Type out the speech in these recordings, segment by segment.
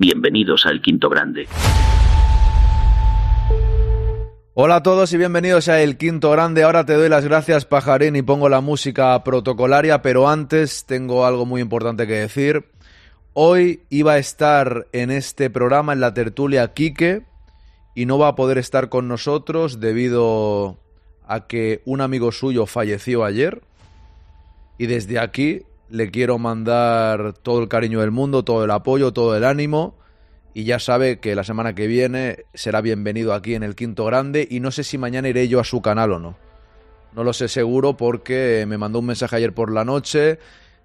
Bienvenidos al Quinto Grande. Hola a todos y bienvenidos a El Quinto Grande. Ahora te doy las gracias, Pajarín, y pongo la música protocolaria, pero antes tengo algo muy importante que decir. Hoy iba a estar en este programa, en la tertulia, Quique, y no va a poder estar con nosotros debido a que un amigo suyo falleció ayer. Y desde aquí le quiero mandar todo el cariño del mundo, todo el apoyo, todo el ánimo. Y ya sabe que la semana que viene será bienvenido aquí en el Quinto Grande. Y no sé si mañana iré yo a su canal o no. No lo sé seguro porque me mandó un mensaje ayer por la noche.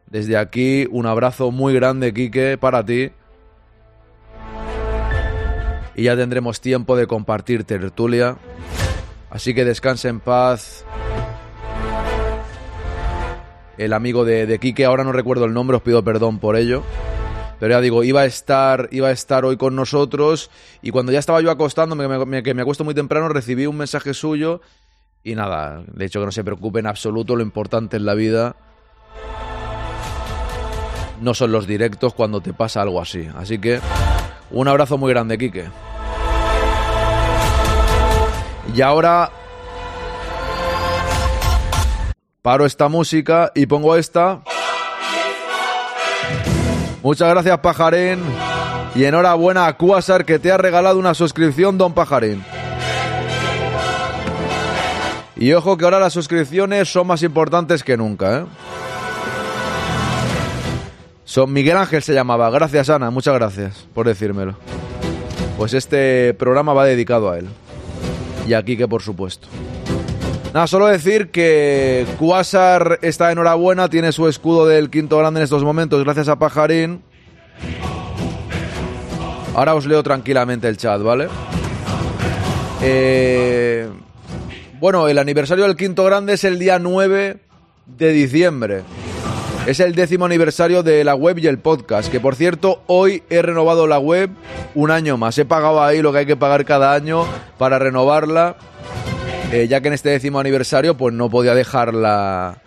Desde aquí, un abrazo muy grande, Quique, para ti. Y ya tendremos tiempo de compartir tertulia. Así que descanse en paz el amigo de, de Quique, ahora no recuerdo el nombre, os pido perdón por ello. Pero ya digo, iba a estar, iba a estar hoy con nosotros y cuando ya estaba yo acostándome, que me, acuesto muy temprano, recibí un mensaje suyo y nada, de hecho que no se preocupe en absoluto, lo importante en la vida no son los directos cuando te pasa algo así. Así que un abrazo muy grande, Quique. Y ahora Paro esta música y pongo esta. Muchas gracias, Pajarín. Y enhorabuena a Quasar que te ha regalado una suscripción, don Pajarín. Y ojo que ahora las suscripciones son más importantes que nunca, ¿eh? Son Miguel Ángel se llamaba. Gracias, Ana. Muchas gracias por decírmelo. Pues este programa va dedicado a él. Y aquí que por supuesto. Nada, solo decir que Quasar está enhorabuena, tiene su escudo del quinto grande en estos momentos, gracias a Pajarín. Ahora os leo tranquilamente el chat, ¿vale? Eh, bueno, el aniversario del quinto grande es el día 9 de diciembre. Es el décimo aniversario de la web y el podcast, que por cierto, hoy he renovado la web un año más. He pagado ahí lo que hay que pagar cada año para renovarla eh, ya que en este décimo aniversario pues no podía dejarla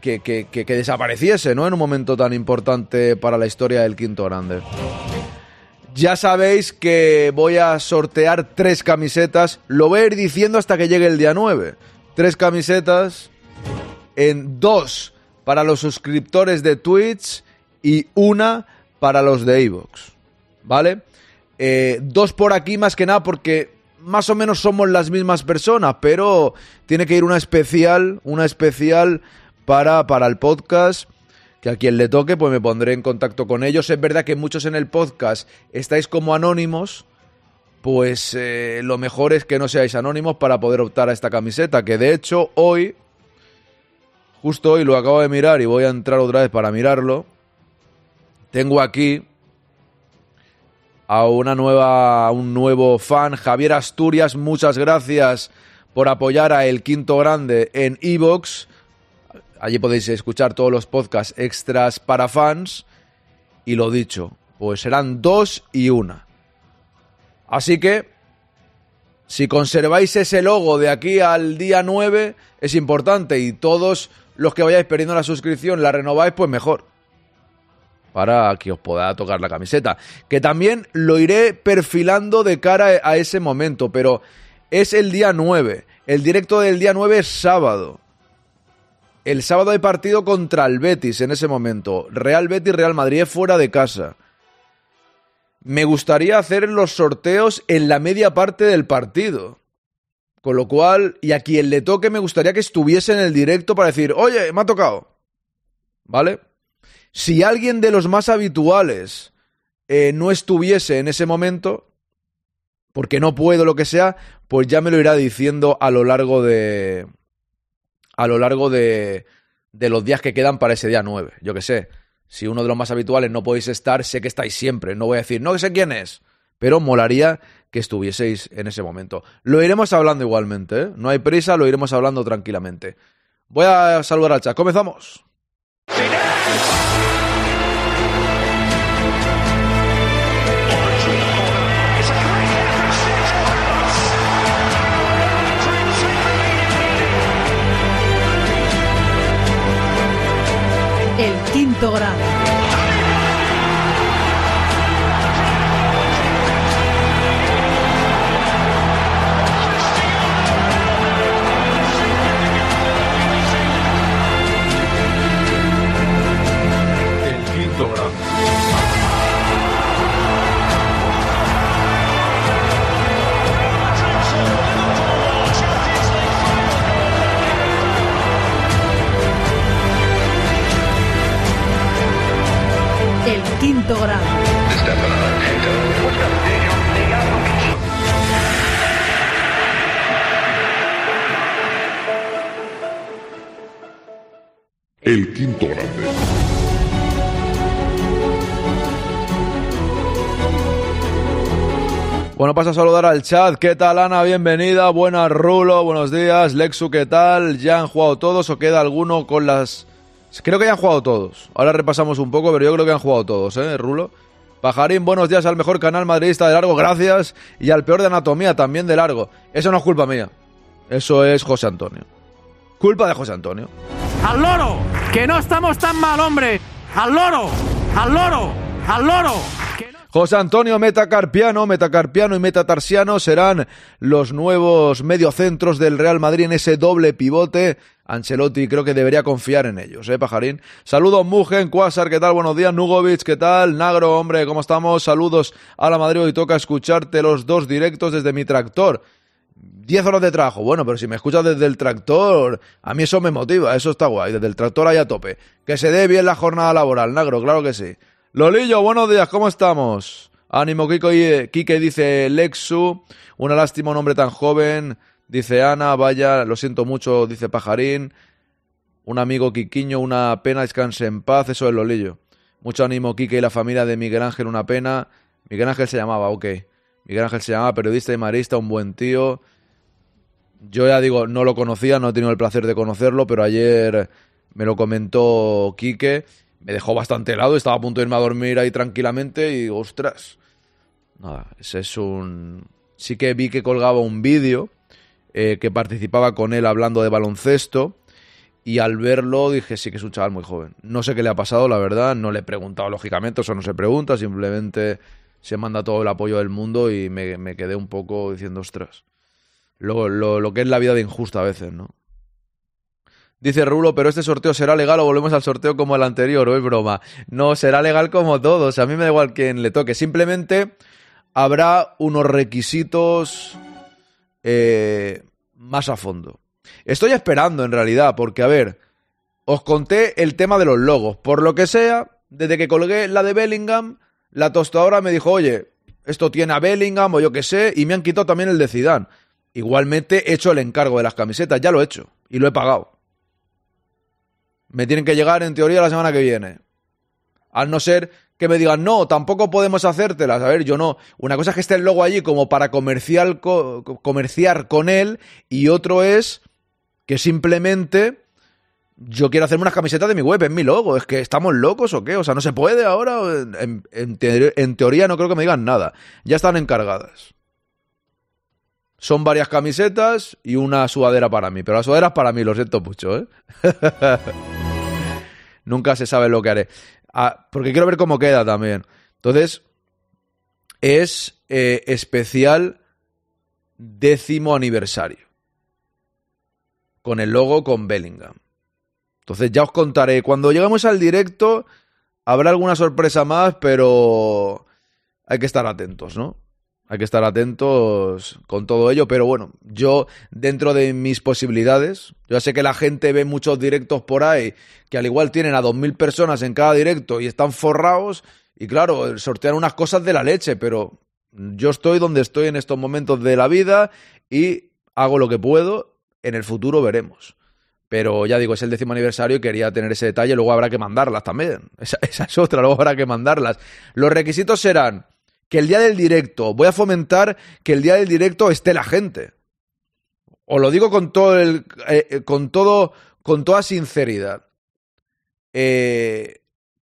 que, que, desapareciese, ¿no? En un momento tan importante para la historia del Quinto Grande. Ya sabéis que voy a sortear tres camisetas, lo voy a ir diciendo hasta que llegue el día 9. Tres camisetas en dos para los suscriptores de Twitch y una para los de Evox. ¿Vale? Eh, dos por aquí más que nada porque más o menos somos las mismas personas, pero tiene que ir una especial, una especial para, para el podcast que a quien le toque, pues me pondré en contacto con ellos. Es verdad que muchos en el podcast estáis como anónimos, pues eh, lo mejor es que no seáis anónimos para poder optar a esta camiseta, que de hecho hoy, justo hoy lo acabo de mirar y voy a entrar otra vez para mirarlo, tengo aquí a una nueva, un nuevo fan, Javier Asturias, muchas gracias por apoyar a El Quinto Grande en Evox. Allí podéis escuchar todos los podcasts extras para fans. Y lo dicho, pues serán dos y una. Así que, si conserváis ese logo de aquí al día 9, es importante. Y todos los que vayáis perdiendo la suscripción la renováis, pues mejor para que os pueda tocar la camiseta. Que también lo iré perfilando de cara a ese momento, pero es el día 9. El directo del día 9 es sábado. El sábado hay partido contra el Betis en ese momento. Real Betis, Real Madrid fuera de casa. Me gustaría hacer los sorteos en la media parte del partido. Con lo cual, y a quien le toque, me gustaría que estuviese en el directo para decir, oye, me ha tocado. ¿Vale? Si alguien de los más habituales eh, no estuviese en ese momento, porque no puedo lo que sea, pues ya me lo irá diciendo a lo largo de. a lo largo de. de los días que quedan para ese día 9. Yo que sé. Si uno de los más habituales no podéis estar, sé que estáis siempre. No voy a decir, no sé quién es. Pero molaría que estuvieseis en ese momento. Lo iremos hablando igualmente, ¿eh? No hay prisa, lo iremos hablando tranquilamente. Voy a saludar al chat. ¡Comenzamos! Quinto. El quinto grande. Bueno, paso a saludar al chat. ¿Qué tal, Ana? Bienvenida. Buenas, Rulo. Buenos días. Lexu, ¿qué tal? ¿Ya han jugado todos o queda alguno con las...? Creo que ya han jugado todos. Ahora repasamos un poco, pero yo creo que han jugado todos, ¿eh, Rulo? Pajarín, buenos días al mejor canal madridista de largo, gracias. Y al peor de anatomía, también de largo. Eso no es culpa mía. Eso es José Antonio. Culpa de José Antonio. ¡Al loro! ¡Que no estamos tan mal, hombre! ¡Al loro! ¡Al loro! ¡Al loro! Que no- José Antonio Metacarpiano, Metacarpiano y Metatarsiano serán los nuevos mediocentros del Real Madrid en ese doble pivote. Ancelotti creo que debería confiar en ellos, ¿eh, Pajarín? Saludos, Mugen, Quasar, ¿qué tal? Buenos días, Nugovic, ¿qué tal? Nagro, hombre, ¿cómo estamos? Saludos a la Madrid, hoy toca escucharte los dos directos desde mi tractor. 10 horas de trabajo. Bueno, pero si me escuchas desde el tractor, a mí eso me motiva, eso está guay. Desde el tractor ahí a tope. Que se dé bien la jornada laboral, Nagro, claro que sí. Lolillo, buenos días, ¿cómo estamos? Ánimo, Kiko y Kike dice Lexu. Una lástima un hombre tan joven. Dice Ana, vaya, lo siento mucho, dice Pajarín. Un amigo Quiquiño, una pena, descanse en paz, eso es Lolillo. Mucho ánimo, Quique y la familia de Miguel Ángel, una pena. Miguel Ángel se llamaba, ok. Miguel Ángel se llamaba periodista y marista, un buen tío. Yo ya digo, no lo conocía, no he tenido el placer de conocerlo, pero ayer me lo comentó Quique, me dejó bastante helado, estaba a punto de irme a dormir ahí tranquilamente y ostras. Nada, ese es un... Sí que vi que colgaba un vídeo eh, que participaba con él hablando de baloncesto y al verlo dije, sí que es un chaval muy joven. No sé qué le ha pasado, la verdad, no le he preguntado lógicamente, eso no se pregunta, simplemente se manda todo el apoyo del mundo y me, me quedé un poco diciendo, ostras lo, lo, lo que es la vida de injusta a veces, ¿no? Dice Rulo, pero este sorteo será legal o volvemos al sorteo como el anterior, o es broma. No, será legal como todos. A mí me da igual quien le toque. Simplemente habrá unos requisitos eh, más a fondo. Estoy esperando, en realidad, porque, a ver, os conté el tema de los logos. Por lo que sea, desde que colgué la de Bellingham, la tostadora me dijo, oye, esto tiene a Bellingham o yo qué sé, y me han quitado también el de Zidane. Igualmente he hecho el encargo de las camisetas, ya lo he hecho y lo he pagado. Me tienen que llegar en teoría la semana que viene. Al no ser que me digan, no, tampoco podemos hacértelas. A ver, yo no. Una cosa es que esté el logo allí como para comercial co- comerciar con él y otro es que simplemente yo quiero hacerme unas camisetas de mi web, es mi logo. Es que estamos locos o qué. O sea, no se puede ahora. En teoría no creo que me digan nada. Ya están encargadas. Son varias camisetas y una sudadera para mí. Pero la sudadera es para mí, lo siento mucho, ¿eh? Nunca se sabe lo que haré. Ah, porque quiero ver cómo queda también. Entonces, es eh, especial décimo aniversario. Con el logo con Bellingham. Entonces ya os contaré. Cuando lleguemos al directo, habrá alguna sorpresa más, pero hay que estar atentos, ¿no? Hay que estar atentos con todo ello, pero bueno, yo dentro de mis posibilidades, yo sé que la gente ve muchos directos por ahí que al igual tienen a 2.000 personas en cada directo y están forrados y claro, sortean unas cosas de la leche, pero yo estoy donde estoy en estos momentos de la vida y hago lo que puedo, en el futuro veremos. Pero ya digo, es el décimo aniversario y quería tener ese detalle, luego habrá que mandarlas también. Esa es otra, luego habrá que mandarlas. Los requisitos serán que el día del directo, voy a fomentar que el día del directo esté la gente. Os lo digo con todo el, eh, con todo, con toda sinceridad. Eh,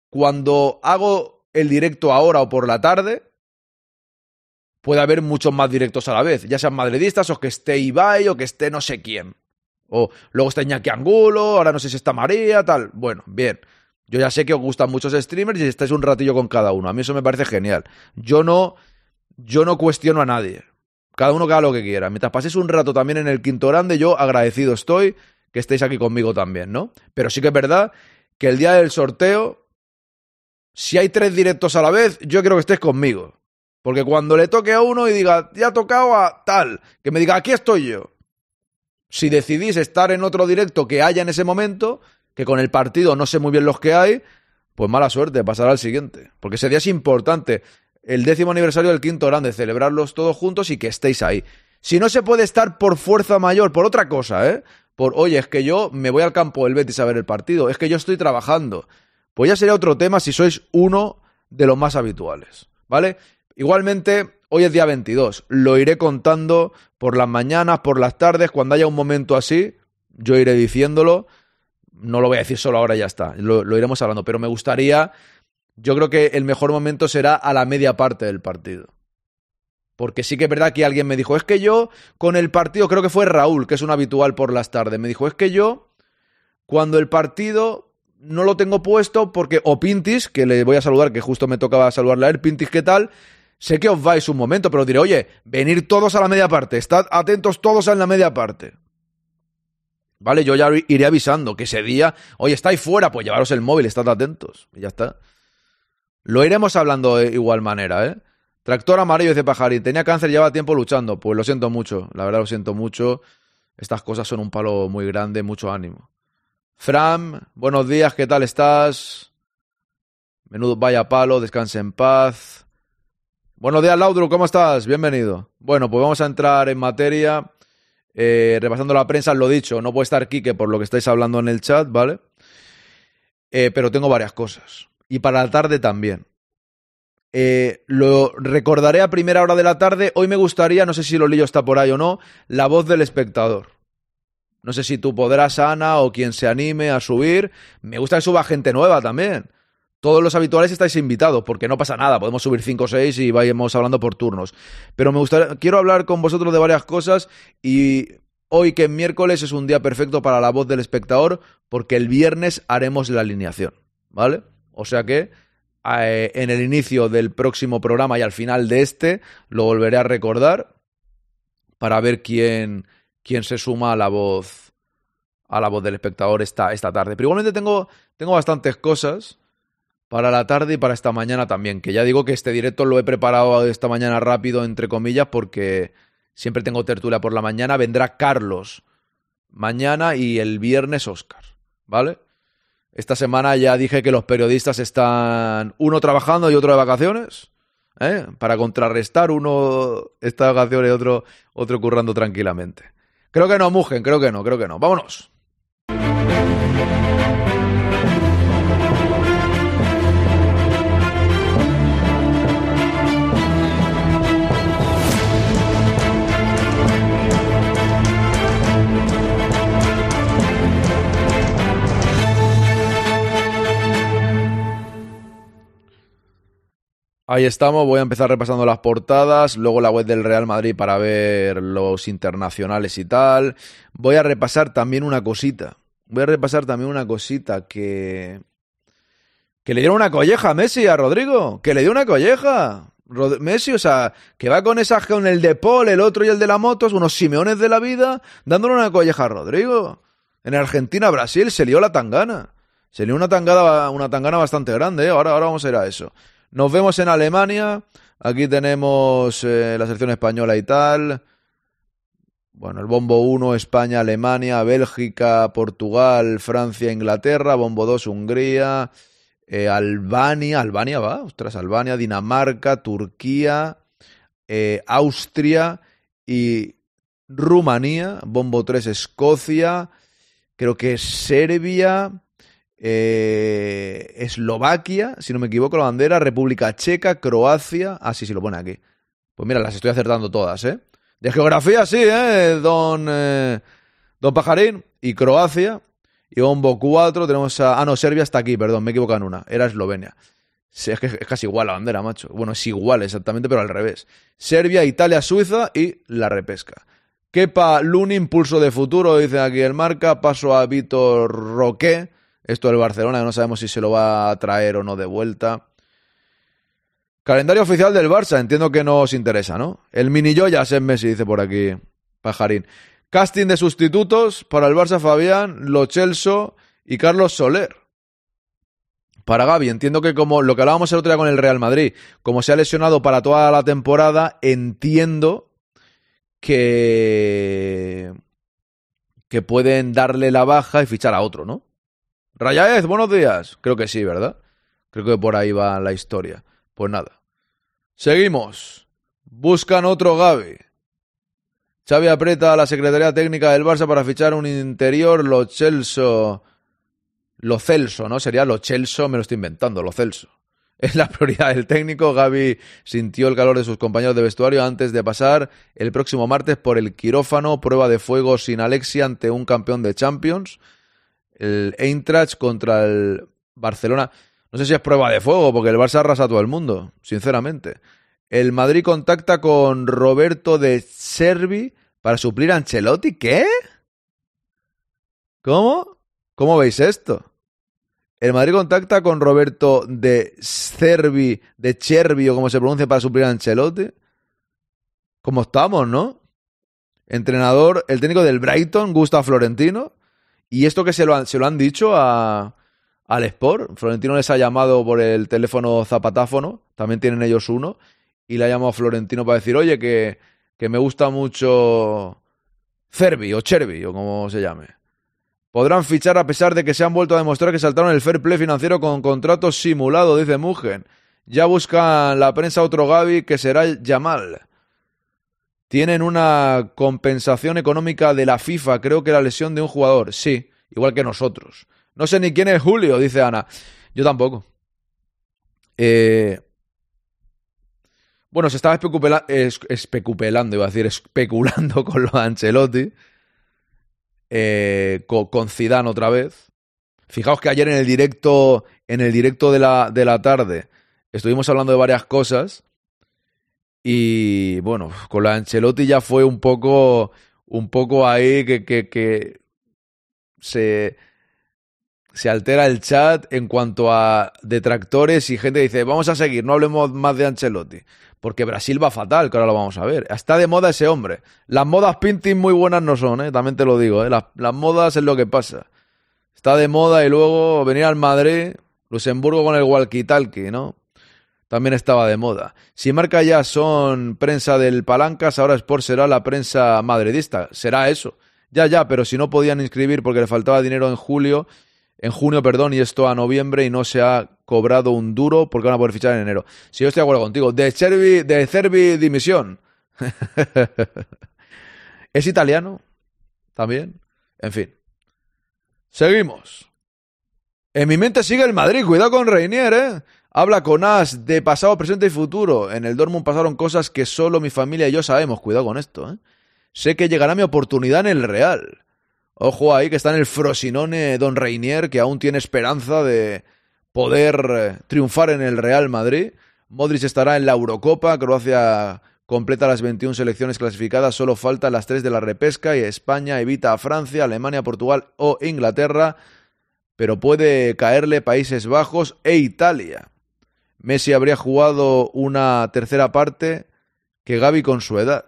cuando hago el directo ahora o por la tarde, puede haber muchos más directos a la vez, ya sean madridistas o que esté Ibai o que esté no sé quién. O luego está Iñaki Angulo, ahora no sé si está María, tal. Bueno, bien. Yo ya sé que os gustan muchos streamers y estáis un ratillo con cada uno. A mí eso me parece genial. Yo no, yo no cuestiono a nadie. Cada uno que haga lo que quiera. Mientras paséis un rato también en el quinto grande, yo agradecido estoy que estéis aquí conmigo también, ¿no? Pero sí que es verdad que el día del sorteo, si hay tres directos a la vez, yo quiero que estéis conmigo. Porque cuando le toque a uno y diga, ya ha tocado a tal, que me diga, aquí estoy yo. Si decidís estar en otro directo que haya en ese momento, que con el partido no sé muy bien los que hay, pues mala suerte, pasará al siguiente. Porque ese día es importante. el décimo aniversario del quinto grande, celebrarlos todos juntos y que estéis ahí. Si no se puede estar por fuerza mayor, por otra cosa, ¿eh? Por, oye, es que yo me voy al campo del Betis a ver el partido, es que yo estoy trabajando. Pues ya sería otro tema si sois uno de los más habituales, ¿vale? Igualmente, hoy es día 22, lo iré contando por las mañanas, por las tardes, cuando haya un momento así, yo iré diciéndolo. No lo voy a decir solo ahora, ya está, lo, iremos hablando, pero me gustaría, yo creo que el mejor momento será a la media parte del partido. Porque sí que es verdad que alguien me dijo, es que yo con el partido, creo que fue Raúl, que es un habitual por las tardes, me dijo, es que yo cuando el partido no lo tengo puesto porque, o Pintis, que le voy a saludar, que justo me tocaba saludarle a él, Pintis, ¿qué tal? Sé que os vais un momento, pero diré, oye, venir todos a la media parte, estad atentos todos en la media parte. Vale, yo ya iré avisando que ese día, oye, estáis fuera, pues llevaros el móvil, estad atentos. Y ya está. Lo iremos hablando de igual manera, ¿eh? Tractor amarillo, dice Pajarín. Tenía cáncer, lleva tiempo luchando. Pues lo siento mucho, la verdad lo siento mucho. Estas cosas son un palo muy grande, mucho ánimo. Fram, buenos días, ¿qué tal estás? Menudo vaya palo, descanse en paz. Buenos días, Laudru, ¿cómo estás? Bienvenido. Bueno, pues vamos a entrar en materia. Eh, repasando la prensa, lo dicho, no puede estar Quique por lo que estáis hablando en el chat, ¿vale? Eh, pero tengo varias cosas. Y para la tarde también. Eh, lo recordaré a primera hora de la tarde. Hoy me gustaría, no sé si Lolillo está por ahí o no, la voz del espectador. No sé si tú podrás, Ana, o quien se anime a subir. Me gusta que suba gente nueva también. Todos los habituales estáis invitados, porque no pasa nada, podemos subir 5 o 6 y vayamos hablando por turnos. Pero me gustaría, quiero hablar con vosotros de varias cosas y hoy que es miércoles es un día perfecto para la voz del espectador, porque el viernes haremos la alineación, ¿vale? O sea que eh, en el inicio del próximo programa y al final de este lo volveré a recordar para ver quién, quién se suma a la voz a la voz del espectador esta, esta tarde. Pero igualmente tengo, tengo bastantes cosas para la tarde y para esta mañana también, que ya digo que este directo lo he preparado esta mañana rápido, entre comillas, porque siempre tengo tertulia por la mañana. Vendrá Carlos mañana y el viernes Oscar, ¿vale? Esta semana ya dije que los periodistas están uno trabajando y otro de vacaciones. ¿eh? Para contrarrestar, uno está de vacaciones y otro, otro currando tranquilamente. Creo que no, Mugen, creo que no, creo que no. Vámonos. Ahí estamos, voy a empezar repasando las portadas, luego la web del Real Madrid para ver los internacionales y tal. Voy a repasar también una cosita. Voy a repasar también una cosita que... Que le dieron una colleja a Messi, a Rodrigo. Que le dio una colleja. Messi, o sea, que va con esa con el de Paul, el otro y el de la moto, unos simeones de la vida, dándole una colleja a Rodrigo. En Argentina, Brasil, se lió la tangana. Se lió una tangana, una tangana bastante grande, ¿eh? ahora, ahora vamos a ir a eso. Nos vemos en Alemania. Aquí tenemos eh, la selección española y tal. Bueno, el bombo 1, España, Alemania, Bélgica, Portugal, Francia, Inglaterra. Bombo 2, Hungría. Eh, Albania, Albania va, ostras, Albania, Dinamarca, Turquía, eh, Austria y Rumanía. Bombo 3, Escocia. Creo que Serbia. Eh, Eslovaquia, si no me equivoco, la bandera, República Checa, Croacia. Ah, sí, sí, lo pone aquí. Pues mira, las estoy acertando todas, ¿eh? De geografía, sí, ¿eh? Don, eh, don Pajarín. Y Croacia. Y Bombo 4, tenemos a... Ah, no, Serbia está aquí, perdón, me he equivocado en una. Era Eslovenia. Es que es casi igual la bandera, macho. Bueno, es igual exactamente, pero al revés. Serbia, Italia, Suiza y la repesca. Kepa Luni, impulso de futuro, dice aquí el marca. Paso a Víctor Roque esto del Barcelona, que no sabemos si se lo va a traer o no de vuelta. Calendario oficial del Barça, entiendo que no os interesa, ¿no? El mini joyas en Messi, dice por aquí Pajarín. Casting de sustitutos para el Barça Fabián, Lo Chelso y Carlos Soler. Para Gaby, entiendo que como lo que hablábamos el otro día con el Real Madrid, como se ha lesionado para toda la temporada, entiendo que que pueden darle la baja y fichar a otro, ¿no? Rayaez, buenos días. Creo que sí, ¿verdad? Creo que por ahí va la historia. Pues nada. Seguimos. Buscan otro Gaby. Xavi aprieta a la Secretaría Técnica del Barça para fichar un interior, lo Celso. Lo Celso, ¿no? Sería lo Celso, me lo estoy inventando, lo Celso. Es la prioridad del técnico. Gaby sintió el calor de sus compañeros de vestuario antes de pasar el próximo martes por el quirófano, prueba de fuego sin Alexia ante un campeón de Champions. El Eintracht contra el Barcelona. No sé si es prueba de fuego, porque el Barça arrasa a todo el mundo, sinceramente. El Madrid contacta con Roberto de Servi para suplir a Ancelotti. ¿Qué? ¿Cómo? ¿Cómo veis esto? El Madrid contacta con Roberto de Cervi, de Chervi o como se pronuncia para suplir a Ancelotti. ¿Cómo estamos, no? Entrenador, el técnico del Brighton, Gusta Florentino. Y esto que se lo han, se lo han dicho a, al Sport. Florentino les ha llamado por el teléfono zapatáfono, también tienen ellos uno, y le ha llamado a Florentino para decir, oye, que, que me gusta mucho Cervi o Chervi o como se llame. Podrán fichar a pesar de que se han vuelto a demostrar que saltaron el fair play financiero con contratos simulados, dice Mugen. Ya buscan la prensa otro Gaby que será Yamal. Tienen una compensación económica de la FIFA, creo que la lesión de un jugador. Sí, igual que nosotros. No sé ni quién es Julio, dice Ana. Yo tampoco. Eh, bueno, se estaba especulando, iba a decir, especulando con lo de Ancelotti. Eh, con, Zidane otra vez. Fijaos que ayer en el directo, en el directo de la, de la tarde, estuvimos hablando de varias cosas. Y bueno, con la Ancelotti ya fue un poco, un poco ahí que, que, que se, se altera el chat en cuanto a detractores y gente dice, vamos a seguir, no hablemos más de Ancelotti. Porque Brasil va fatal, que ahora lo vamos a ver. Está de moda ese hombre. Las modas pinting muy buenas no son, ¿eh? también te lo digo. ¿eh? Las, las modas es lo que pasa. Está de moda y luego venir al Madrid, Luxemburgo con el walkie-talkie, ¿no? También estaba de moda. Si marca ya son prensa del Palancas, ahora Sport será la prensa madridista. Será eso. Ya, ya, pero si no podían inscribir porque le faltaba dinero en julio, en junio, perdón, y esto a noviembre y no se ha cobrado un duro porque van a poder fichar en enero. Si yo estoy de acuerdo contigo. De Cervi, de Cervi dimisión. ¿Es italiano? También. En fin. Seguimos. En mi mente sigue el Madrid. Cuidado con Reinier, ¿eh? Habla con As de pasado, presente y futuro. En el Dortmund pasaron cosas que solo mi familia y yo sabemos. Cuidado con esto, ¿eh? Sé que llegará mi oportunidad en el Real. Ojo ahí que está en el Frosinone Don Reinier, que aún tiene esperanza de poder eh, triunfar en el Real Madrid. Modric estará en la Eurocopa, Croacia completa las 21 selecciones clasificadas, solo faltan las tres de la repesca y España evita a Francia, Alemania, Portugal o Inglaterra, pero puede caerle Países Bajos e Italia. Messi habría jugado una tercera parte que Gaby con su edad.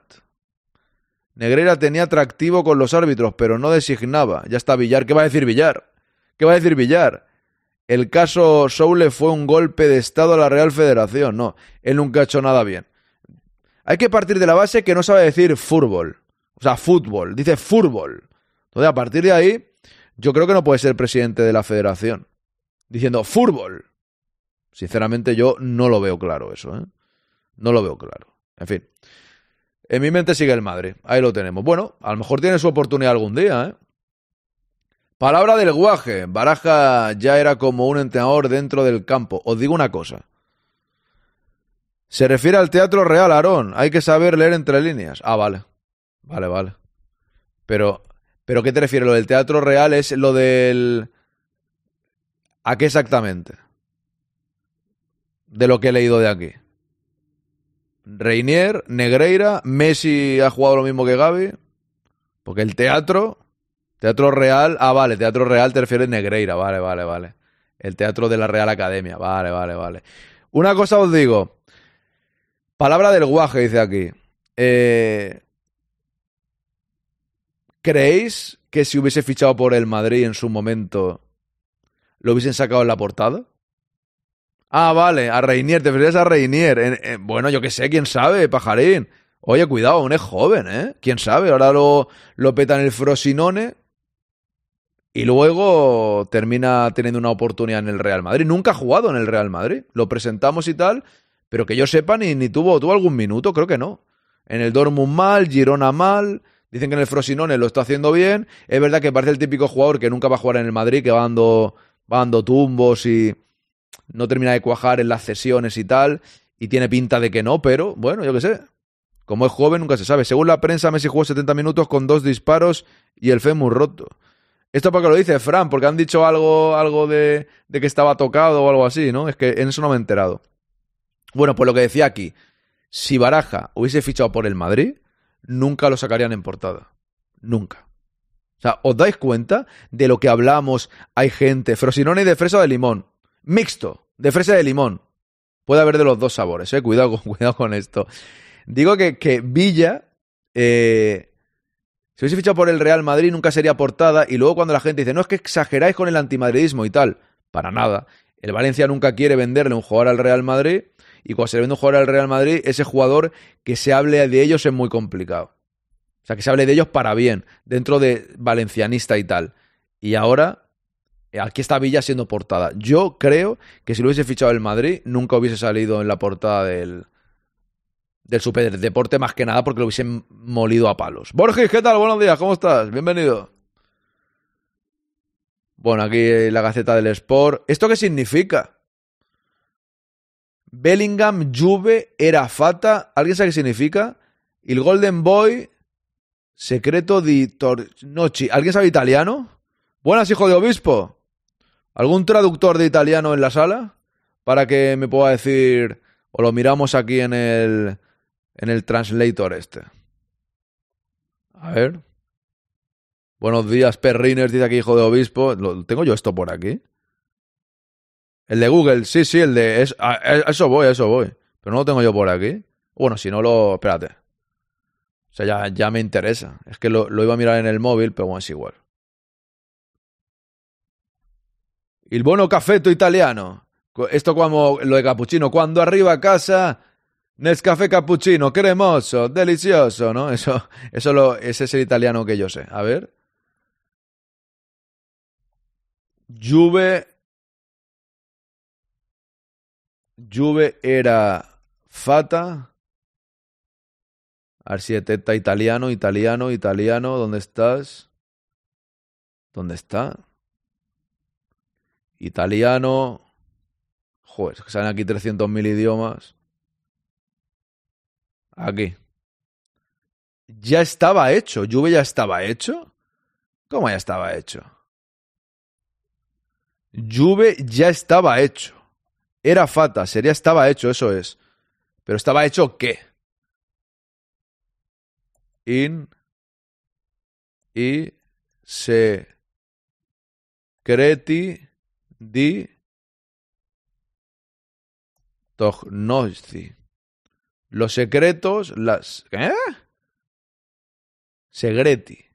Negreira tenía atractivo con los árbitros, pero no designaba. Ya está Villar. ¿Qué va a decir Villar? ¿Qué va a decir Villar? El caso Soule fue un golpe de Estado a la Real Federación. No, él nunca ha hecho nada bien. Hay que partir de la base que no sabe decir fútbol. O sea, fútbol. Dice fútbol. Entonces, a partir de ahí, yo creo que no puede ser presidente de la federación. Diciendo fútbol. Sinceramente, yo no lo veo claro eso. ¿eh? No lo veo claro. En fin. En mi mente sigue el Madrid. Ahí lo tenemos. Bueno, a lo mejor tiene su oportunidad algún día, ¿eh? Palabra del guaje. Baraja ya era como un entrenador dentro del campo. Os digo una cosa. Se refiere al teatro real, Aarón. Hay que saber leer entre líneas. Ah, vale. Vale, vale. Pero, ¿pero qué te refieres? Lo del teatro real es lo del... ¿A qué exactamente? De lo que he leído de aquí. Reinier, Negreira, Messi ha jugado lo mismo que Gaby. Porque el teatro, teatro real, ah, vale, teatro real te refieres Negreira, vale, vale, vale. El teatro de la Real Academia, vale, vale, vale. Una cosa os digo, palabra del guaje, dice aquí. Eh, ¿Creéis que si hubiese fichado por el Madrid en su momento, lo hubiesen sacado en la portada? Ah, vale, a Reinier, te refieres a Reinier. bueno, yo qué sé, quién sabe, pajarín. Oye, cuidado, aún es joven, ¿eh? ¿Quién sabe? Ahora lo, lo peta en el Frosinone y luego termina teniendo una oportunidad en el Real Madrid. Nunca ha jugado en el Real Madrid. Lo presentamos y tal, Pero que yo sepa, ni, ni tuvo, tuvo algún minuto, creo que no. En el Dortmund mal, Girona mal. Dicen que en el Frosinone lo está haciendo bien. Es verdad que parece el típico jugador que nunca va a jugar en el Madrid, que va dando, va dando tumbos y no termina de cuajar en las cesiones y tal. Y tiene pinta de que no, pero bueno, yo qué sé. Como es joven, nunca se sabe. Según la prensa, Messi jugó 70 minutos con dos disparos y el fémur roto. Esto porque lo dice Fran, porque han dicho algo, algo de, que estaba tocado o algo así, ¿no? Es que en eso no me he enterado. Bueno, pues lo que decía aquí, si Baraja hubiese fichado por el Madrid, nunca lo sacarían en portada. Nunca. O sea, ¿os dais cuenta de lo que hablamos? Hay gente, Frosinone de fresa de limón. Mixto, de fresa de limón. Puede haber de los dos sabores, eh. Cuidado, con- cuidado con esto. Digo que, que Villa, eh, si hubiese fichado por el Real Madrid, nunca sería portada. Y luego cuando la gente dice, no es que exageráis con el antimadridismo y tal, para nada. El Valencia nunca quiere venderle un jugador al Real Madrid. Y cuando se le vende un jugador al Real Madrid, ese jugador que se hable de ellos es muy complicado. O sea, que se hable de ellos para bien, dentro de valencianista y tal. Y ahora, aquí está Villa siendo portada. Yo creo que si lo hubiese fichado el Madrid, nunca hubiese salido en la portada del, del Superdeporte, más que nada porque lo hubiesen molido a palos. Borges, ¿qué tal? Buenos días, ¿cómo estás? Bienvenido. Bueno, aquí la Gaceta del Sport. ¿Esto qué significa? Bellingham, Juve, era Fata. ¿Alguien sabe qué significa? El Golden Boy, secreto di Tornochi. ¿Alguien sabe italiano? Buenas, hijo de obispo. ¿Algún traductor de italiano en la sala? Para que me pueda decir. O lo miramos aquí en el. En el translator este. A ver. Buenos días, perrines, dice aquí hijo de obispo. ¿Lo- ¿Tengo yo esto por aquí? El de Google, sí, sí, el de... a eso voy, a eso voy. Pero no lo tengo yo por aquí. Bueno, si no lo... Espérate. O sea, ya, ya me interesa. Es que lo, lo iba a mirar en el móvil, pero bueno, es igual. Il buono caffetto italiano. Esto como lo de cappuccino. Cuando arriba a casa, Nescafé cappuccino, cremoso, delicioso, ¿no? Eso, eso lo, ese es el italiano que yo sé. A ver. Juve. Juve era Fata. A ver si detecta italiano, italiano, italiano. ¿Dónde estás? ¿Dónde está? Italiano. Joder, salen aquí 300.000 idiomas. Aquí. Ya estaba hecho. Juve ya estaba hecho. ¿Cómo ya estaba hecho? Juve ya estaba hecho. Era Fata, sería estaba hecho, eso es. Pero estaba hecho qué? In y se creti di tognosi. Los secretos, las... ¿Eh? Segreti.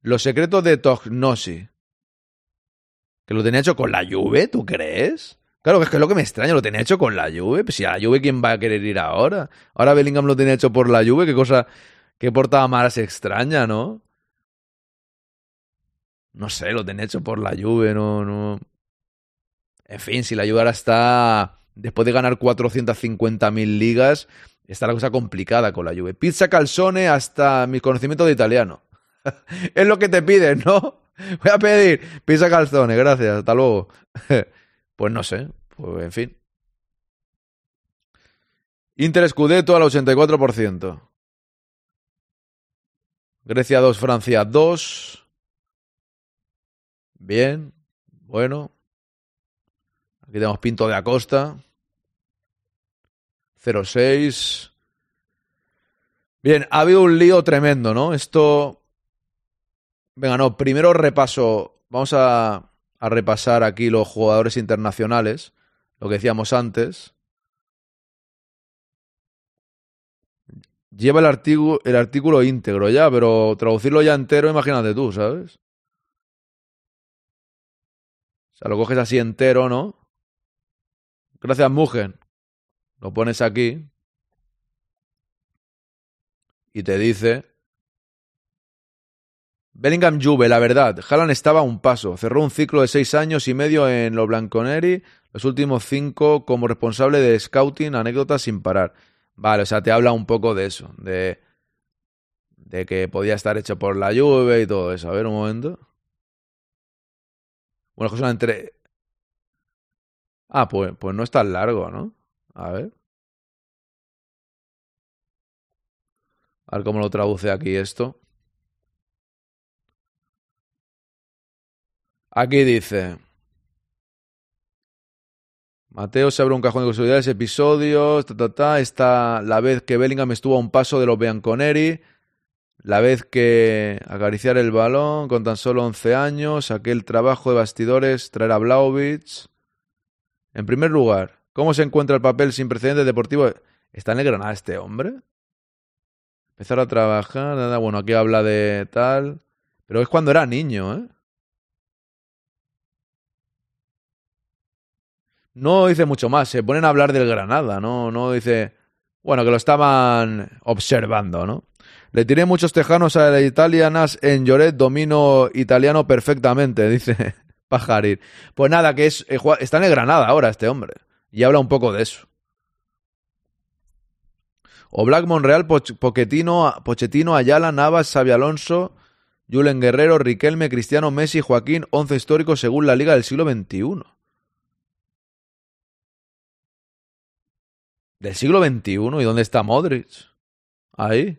Los secretos de Tognosi. Que lo tenía hecho con la Juve, ¿tú crees? Claro, es que es lo que me extraña, lo tenía hecho con la Juve. Pues si a la Juve, ¿quién va a querer ir ahora? Ahora Bellingham lo tenía hecho por la Juve, qué cosa, qué portada más extraña, ¿no? No sé, lo tenía hecho por la Juve, no, no. En fin, si la Juve ahora está después de ganar 450.000 ligas, está la cosa complicada con la Juve. Pizza calzone hasta mis conocimientos de italiano. es lo que te piden, ¿no? Voy a pedir pizza calzone, gracias, hasta luego. pues no sé, pues en fin. Inter Scudetto al 84%. Grecia 2, Francia 2. Bien, bueno. Aquí tenemos Pinto de Acosta. 0-6. Bien, ha habido un lío tremendo, ¿no? Esto. Venga, no, primero repaso. Vamos a, repasar aquí los jugadores internacionales. Lo que decíamos antes. Lleva el artículo, el artículo íntegro ya, pero traducirlo ya entero, imagínate tú, ¿sabes? Sea, lo coges así entero, ¿no? Gracias, Mugen. Lo pones aquí. Y te dice. Bellingham Juve, la verdad. Haaland estaba a un paso. Cerró un ciclo de seis años y medio en los Blanconeri. Los últimos cinco como responsable de scouting, anécdotas sin parar. Vale, o sea, te habla un poco de eso. De, de que podía estar hecho por la Juve y todo eso. A ver, un momento. Bueno, una entre... Ah, pues, pues no es tan largo, ¿no? A ver. A ver cómo lo traduce aquí esto. Aquí dice. Mateo se abre un cajón de posibilidades, episodios, ta, ta, ta. Está la vez que Bellingham estuvo a un paso de los Bianconeri. La vez que acariciar el balón con tan solo 11 años. Aquel trabajo de bastidores, traer a Blaovic. En primer lugar, ¿cómo se encuentra el papel sin precedentes deportivo? ¿Está en el Granada este hombre? Empezar a trabajar, nada, bueno, aquí habla de tal. Pero es cuando era niño, ¿eh? No dice mucho más, se ponen a hablar del Granada, ¿no? No dice. Bueno, que lo estaban observando, ¿no? Le tiré muchos tejanos a la italianas en Lloret, domino italiano perfectamente, dice Pajarir. Pues nada, que es, eh, está en el Granada ahora este hombre. Y habla un poco de eso. O Black Monreal, Pochettino, Pochettino, Ayala, Navas, Xavi Alonso, Julen Guerrero, Riquelme, Cristiano, Messi, Joaquín, 11 históricos según la Liga del siglo XXI. Del siglo XXI, ¿y dónde está Modric? Ahí.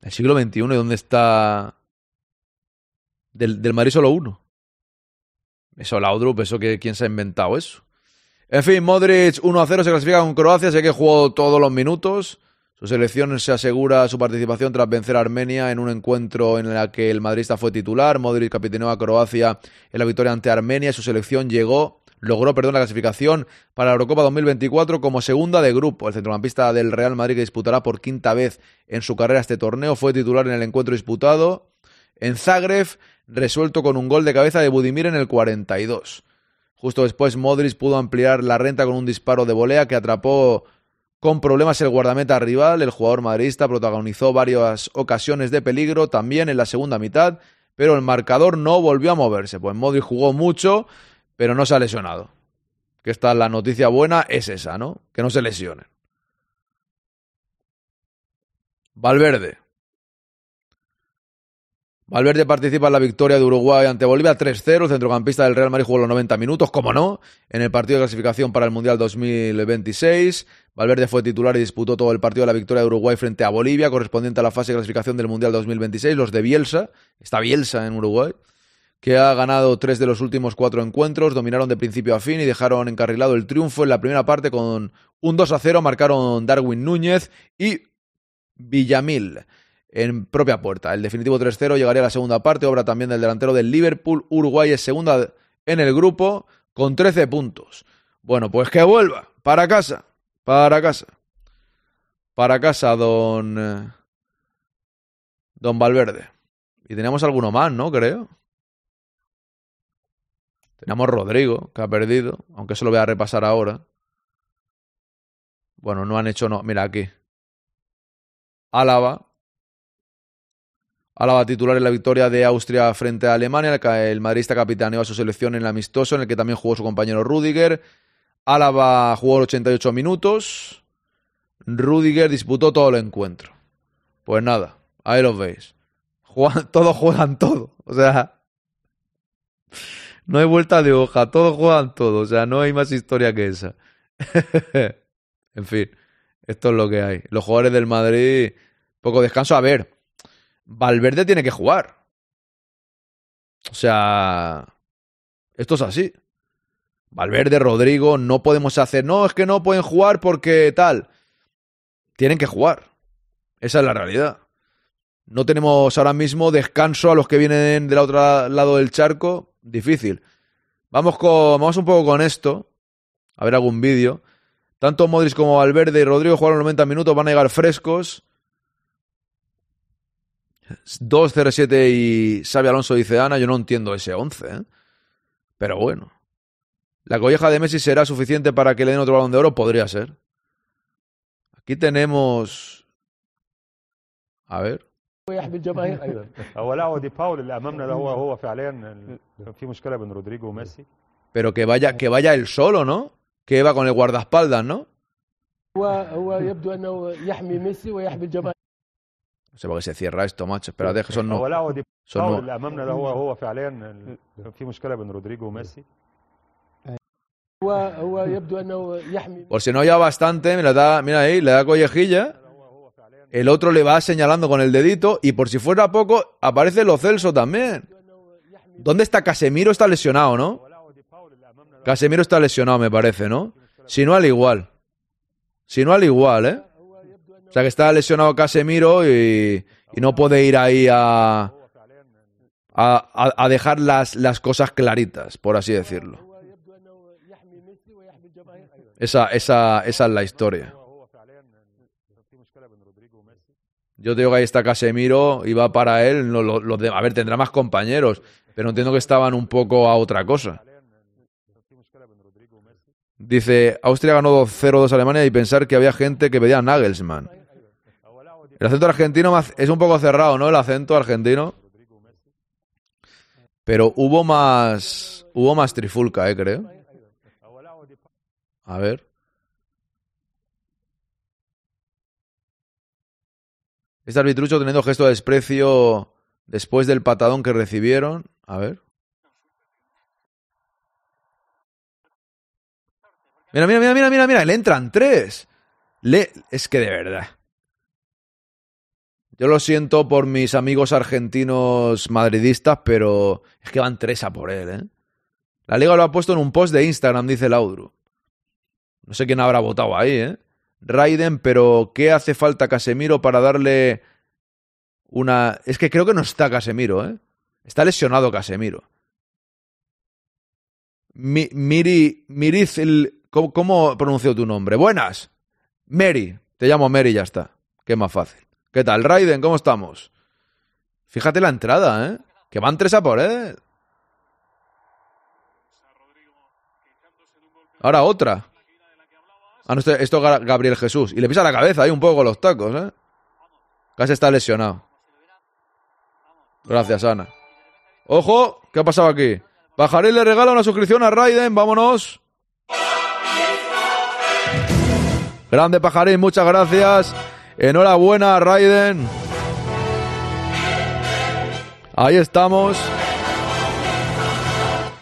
Del siglo XXI, ¿y dónde está... Del, del Madrid solo uno. Eso, Laudrup, eso que quién se ha inventado eso. En fin, Modric 1 a 0 se clasifica con Croacia, sé que jugó todos los minutos. Su selección se asegura su participación tras vencer a Armenia en un encuentro en el que el madrista fue titular. Modric capitaneó a Croacia en la victoria ante Armenia. Su selección llegó, logró perdón, la clasificación para la Eurocopa 2024 como segunda de grupo. El centrocampista del Real Madrid que disputará por quinta vez en su carrera este torneo fue titular en el encuentro disputado en Zagreb, resuelto con un gol de cabeza de Budimir en el 42. Justo después Modric pudo ampliar la renta con un disparo de volea que atrapó con problemas el guardameta rival. El jugador madridista protagonizó varias ocasiones de peligro también en la segunda mitad, pero el marcador no volvió a moverse. Pues Modric jugó mucho, pero no se ha lesionado. Que esta la noticia buena es esa, ¿no? Que no se lesione. Valverde. Valverde participa en la victoria de Uruguay ante Bolivia 3-0. El centrocampista del Real Madrid jugó los 90 minutos, como no, en el partido de clasificación para el Mundial 2026. Valverde fue titular y disputó todo el partido de la victoria de Uruguay frente a Bolivia, correspondiente a la fase de clasificación del Mundial 2026. Los de Bielsa, está Bielsa en Uruguay, que ha ganado tres de los últimos cuatro encuentros, dominaron de principio a fin y dejaron encarrilado el triunfo en la primera parte con un 2-0. Marcaron Darwin Núñez y Villamil en propia puerta. El definitivo 3-0 llegaría a la segunda parte, obra también del delantero del Liverpool. Uruguay es segunda en el grupo con 13 puntos. Bueno, pues que vuelva. Para casa. Para casa. Para casa, don. Don Valverde. Y teníamos alguno más, ¿no? Creo. Tenemos Rodrigo, que ha perdido, aunque eso lo voy a repasar ahora. Bueno, no han hecho, no. Mira aquí. Álava, Álava titular en la victoria de Austria frente a Alemania. El madridista capitaneó a su selección en el amistoso, en el que también jugó su compañero Rudiger. Álava jugó 88 minutos. Rudiger disputó todo el encuentro. Pues nada, ahí los veis. todos juegan todo. O sea, no hay vuelta de hoja. Todos juegan todo. O sea, no hay más historia que esa. en fin, esto es lo que hay. Los jugadores del Madrid, poco descanso. A ver, Valverde tiene que jugar. O sea, esto es así. Valverde, Rodrigo, no podemos hacer, no, es que no pueden jugar porque tal. Tienen que jugar. Esa es la realidad. No tenemos ahora mismo descanso a los que vienen del otro lado del charco. Difícil. Vamos, con, vamos un poco con esto. A ver algún vídeo. Tanto Modric como Valverde y Rodrigo jugaron 90 minutos, van a llegar frescos. 2-0-7 y Xavi Alonso dice Ana, yo no entiendo ese 11, ¿eh? Pero bueno. ¿La colleja de Messi será suficiente para que le den otro balón de oro? Podría ser. Aquí tenemos... A ver. ويحمي الجماهير ايضا هو لا هو دي باول اللي امامنا ده هو هو فعليا ال- كان في مشكله بين رودريجو وميسي Pero que vaya, que vaya él solo, ¿no? Que va con el guardaespaldas, ¿no? هو هو يبدو انه يحمي ميسي ويحمي الجماهير No sé por qué se cierra esto, macho. Espérate, que son هو no. لا هو دي son باول no- اللي امامنا ده هو هو فعليا ال- كان في مشكله بين رودريجو وميسي هو هو يبدو انه يحمي Por si no ya bastante, me la da, mira ahí, le da collejilla. el otro le va señalando con el dedito y por si fuera poco aparece Lo Celso también. ¿Dónde está Casemiro? Está lesionado, ¿no? Casemiro está lesionado, me parece, ¿no? Si no al igual. Si no al igual, ¿eh? O sea que está lesionado Casemiro y, y no puede ir ahí a, a, a dejar las, las, cosas claritas, por así decirlo. Esa, esa, esa es la historia. Yo te digo que ahí está Casemiro y va para él. Los, a ver, tendrá más compañeros, pero entiendo que estaban un poco a otra cosa. Dice, Austria ganó 0-2 Alemania y pensar que había gente que pedía Nagelsmann. El acento argentino es un poco cerrado, ¿no? El acento argentino. Pero hubo más, hubo más trifulca, eh, creo. A ver. Este arbitrucho teniendo gesto de desprecio después del patadón que recibieron. A ver. Mira, mira, mira, mira, mira, mira. Le entran tres. Le... Es que de verdad. Yo lo siento por mis amigos argentinos madridistas, pero es que van tres a por él, ¿eh? La liga lo ha puesto en un post de Instagram, dice Laudru. No sé quién habrá votado ahí, ¿eh? Raiden, pero ¿qué hace falta Casemiro para darle una... Es que creo que no está Casemiro, ¿eh? Está lesionado Casemiro. Mi- Miri... Miriz... el- ¿Cómo, ¿Cómo pronuncio tu nombre? Buenas. Mary. Te llamo Mary y ya está. Qué más fácil. ¿Qué tal, Raiden? ¿Cómo estamos? Fíjate la entrada, ¿eh? Que van tres a por él. Ahora otra. Ah, no, esto, es Ga- Gabriel Jesús. Y le pisa la cabeza ahí un poco con los tacos, ¿eh? Casi está lesionado. Gracias, Ana. Ojo, ¿qué ha pasado aquí? Pajarín le regala una suscripción a Raiden, vámonos. Grande Pajarín, muchas gracias. Enhorabuena, Raiden. Ahí estamos.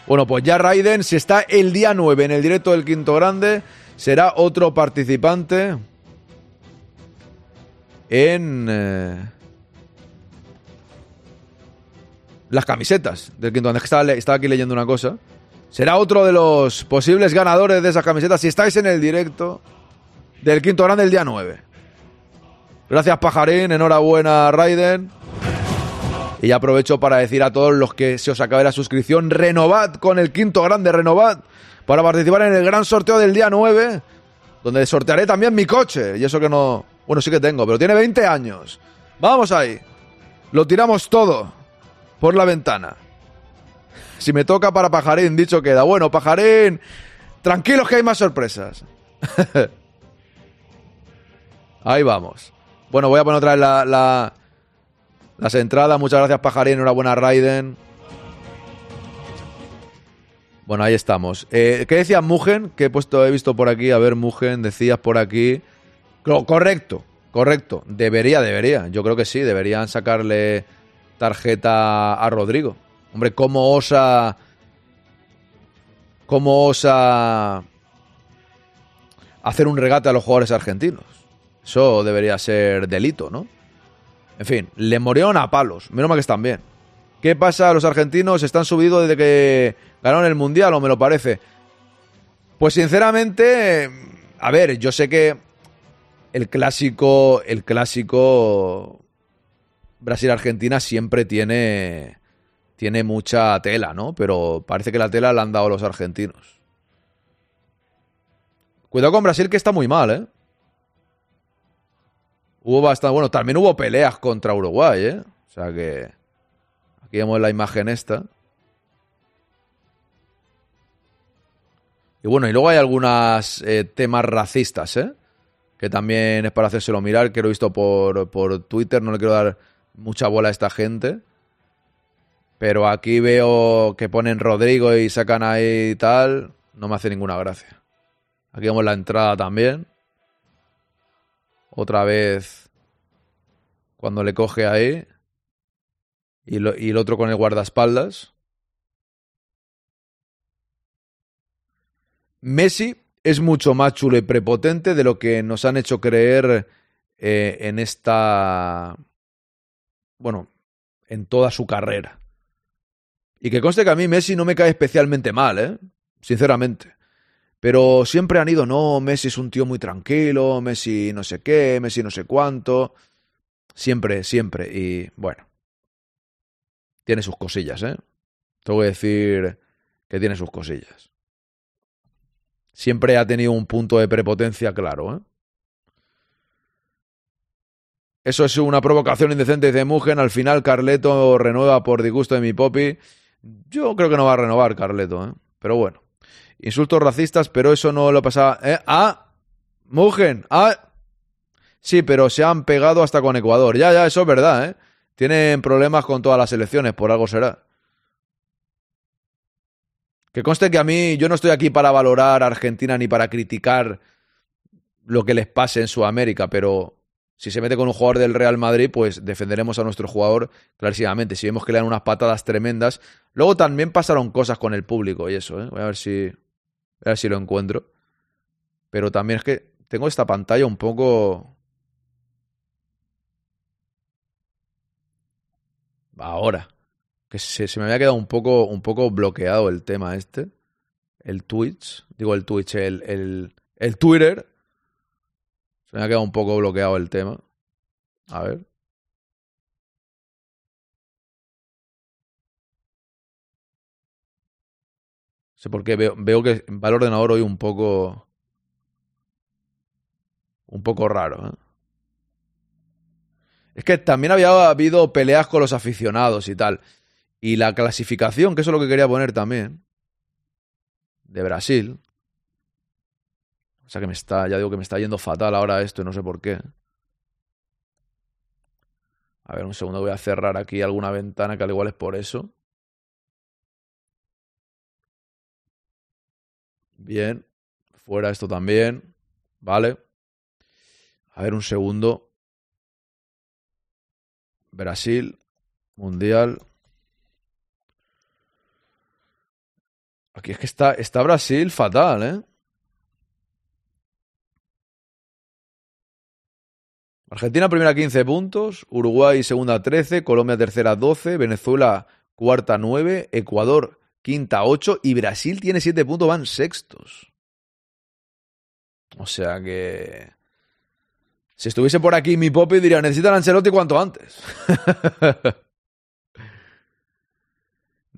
Bueno, pues ya Raiden, si está el día 9 en el directo del Quinto Grande, será otro participante en eh, las camisetas del Quinto que Estaba, aquí leyendo una cosa. Será otro de los posibles ganadores de esas camisetas si estáis en el directo del Quinto Grande el día 9. Gracias, Pajarín. Enhorabuena, Raiden. Y aprovecho para decir a todos los que se os acabe la suscripción, renovad con el quinto grande, renovad, para participar en el gran sorteo del día 9, donde sortearé también mi coche. Y eso que no... Bueno, sí que tengo, pero tiene 20 años. Vamos ahí. Lo tiramos todo por la ventana. Si me toca para Pajarín, dicho queda. Bueno, Pajarín, tranquilos que hay más sorpresas. Ahí vamos. Bueno, voy a poner otra vez la, la- las entradas. Muchas gracias, Pajarín. Enhorabuena, Raiden. Bueno, ahí estamos. Eh, ¿Qué decías, Mugen? Que he puesto, he visto por aquí. A ver, Mugen, decías por aquí. Co- correcto, correcto. Debería, debería. Yo creo que sí. Deberían sacarle tarjeta a Rodrigo. Hombre, ¿cómo osa. ¿Cómo osa. hacer un regate a los jugadores argentinos? Eso debería ser delito, ¿no? En fin, le murieron a palos. Menos mal que están bien. ¿Qué pasa? Los argentinos están subidos desde que ganaron el Mundial, o me lo parece. Pues sinceramente, a ver, yo sé que el clásico, el clásico Brasil-Argentina siempre tiene, tiene mucha tela, ¿no? Pero parece que la tela la han dado los argentinos. Cuidado con Brasil que está muy mal, ¿eh? Hubo bastante. Bueno, también hubo peleas contra Uruguay, ¿eh? O sea que. Aquí vemos la imagen esta. Y bueno, y luego hay algunos temas racistas, ¿eh? Que también es para hacérselo mirar, que lo he visto por, por Twitter, no le quiero dar mucha bola esta gente. Pero aquí veo que ponen Rodrigo y sacan ahí y tal. No me hace ninguna gracia. Aquí vemos la entrada también. Otra vez. Cuando le coge ahí. Y el otro con el guardaespaldas. Messi es mucho más chulo y prepotente de lo que nos han hecho creer eh, en esta. Bueno, en toda su carrera. Y que conste que a mí Messi no me cae especialmente mal, ¿eh? Sinceramente. Pero siempre han ido, no, Messi es un tío muy tranquilo, Messi no sé qué, Messi no sé cuánto. Siempre, siempre. Y bueno. Tiene sus cosillas, ¿eh? Tengo que decir que tiene sus cosillas. Siempre ha tenido un punto de prepotencia claro, ¿eh? Eso es una provocación indecente de Mugen. Al final Carleto renueva por disgusto de mi popi. Yo creo que no va a renovar Carleto, ¿eh? Pero bueno. Insultos racistas, pero eso no lo pasaba. ¿Eh? ¡Ah! Mugen. ¡Ah! Sí, pero se han pegado hasta con Ecuador. Ya, ya, eso es verdad, ¿eh? Tienen problemas con todas las elecciones, por algo será. Que conste que a mí, yo no estoy aquí para valorar a Argentina ni para criticar lo que les pase en Sudamérica, pero si se mete con un jugador del Real Madrid, pues defenderemos a nuestro jugador clarísimamente. Si vemos que le dan unas patadas tremendas. Luego también pasaron cosas con el público y eso, ¿eh? Voy a ver si, a ver si lo encuentro. Pero también es que tengo esta pantalla un poco... Ahora. Que se, se me había quedado un poco, un poco bloqueado el tema este. El Twitch. Digo el Twitch, el, el, el Twitter. Se me ha quedado un poco bloqueado el tema. A ver. No sé por qué veo, veo que va el ordenador hoy un poco. Un poco raro, ¿eh? Es que también había habido peleas con los aficionados y tal. Y la clasificación, que eso es lo que quería poner también. De Brasil. O sea que me está, ya digo que me está yendo fatal ahora esto y no sé por qué. A ver, un segundo, voy a cerrar aquí alguna ventana que al igual es por eso. Bien. Fuera esto también. Vale. A ver, un segundo. Brasil. Mundial. Aquí es que está, está Brasil fatal, ¿eh? Argentina primera 15 puntos, Uruguay segunda 13, Colombia tercera 12, Venezuela cuarta 9, Ecuador quinta 8 y Brasil tiene 7 puntos, van sextos. O sea que... Si estuviese por aquí mi Popi diría, necesitan Ancelotti cuanto antes.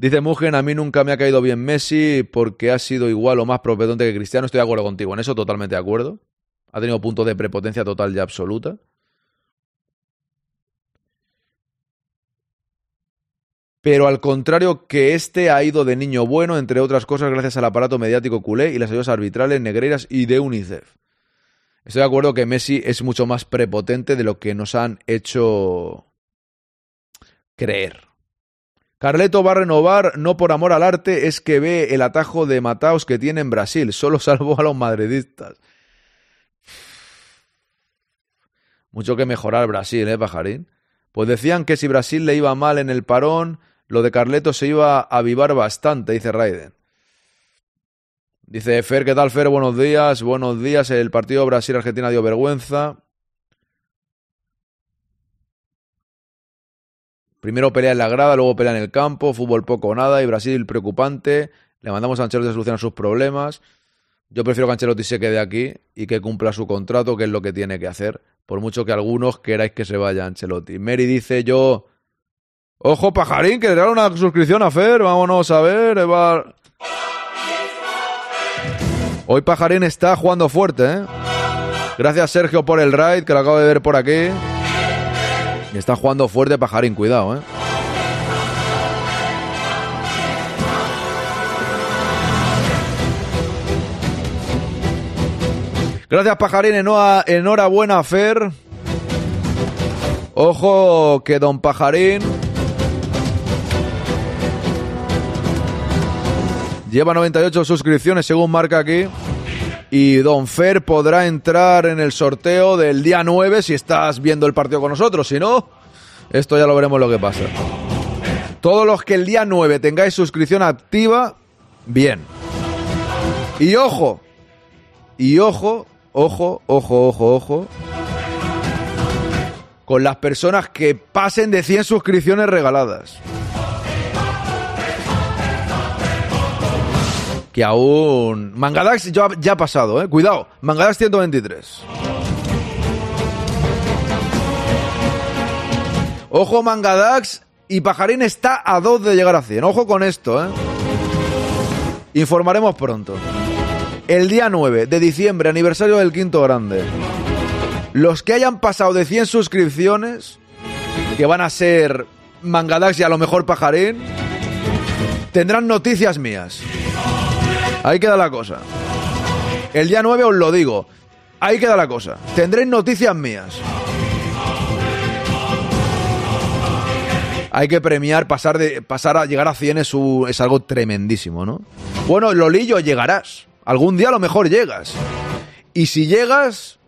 Dice Mugen, a mí nunca me ha caído bien Messi porque ha sido igual o más propetente que Cristiano. Estoy de acuerdo contigo, en eso totalmente de acuerdo. Ha tenido puntos de prepotencia total y absoluta. Pero al contrario que este ha ido de niño bueno, entre otras cosas, gracias al aparato mediático culé y las ayudas arbitrales negreiras y de UNICEF. Estoy de acuerdo que Messi es mucho más prepotente de lo que nos han hecho creer. Carleto va a renovar no por amor al arte, es que ve el atajo de Mataos que tiene en Brasil. Solo salvó a los madridistas. Mucho que mejorar Brasil, ¿eh, pajarín? Pues decían que si Brasil le iba mal en el parón, lo de Carleto se iba a avivar bastante, dice Raiden. Dice Fer, ¿qué tal Fer? Buenos días, buenos días. El partido Brasil-Argentina dio vergüenza. Primero pelea en la grada, luego pelea en el campo, fútbol poco o nada y Brasil preocupante. Le mandamos a Ancelotti a solucionar sus problemas. Yo prefiero que Ancelotti se quede aquí y que cumpla su contrato, que es lo que tiene que hacer. Por mucho que algunos queráis que se vaya Ancelotti. Mary dice yo... Ojo, pajarín, que le regala una suscripción a Fer. Vámonos a ver. Eva... Hoy Pajarín está jugando fuerte, ¿eh? Gracias Sergio por el raid, que lo acabo de ver por aquí. Está jugando fuerte Pajarín, cuidado, ¿eh? Gracias Pajarín, enhorabuena Fer. Ojo que Don Pajarín lleva 98 suscripciones según marca aquí. Y Don Fer podrá entrar en el sorteo del día 9 si estás viendo el partido con nosotros. Si no, esto ya lo veremos lo que pasa. Todos los que el día 9 tengáis suscripción activa, bien. Y ojo, y ojo, ojo, ojo, ojo, ojo, con las personas que pasen de 100 suscripciones regaladas. Que aún... Mangadax ya, ya ha pasado, ¿eh? Cuidado, Mangadax 123. Ojo Mangadax y Pajarín está a 2 de llegar a 100. Ojo con esto, ¿eh? Informaremos pronto. El día 9 de diciembre, aniversario del quinto grande. Los que hayan pasado de 100 suscripciones, que van a ser Mangadax y a lo mejor Pajarín, tendrán noticias mías. Ahí queda la cosa. El día 9 os lo digo. Ahí queda la cosa. Tendréis noticias mías. Hay que premiar, pasar, de, pasar a llegar a 100 es, es algo tremendísimo, ¿no? Bueno, Lolillo, llegarás. Algún día a lo mejor llegas. Y si llegas,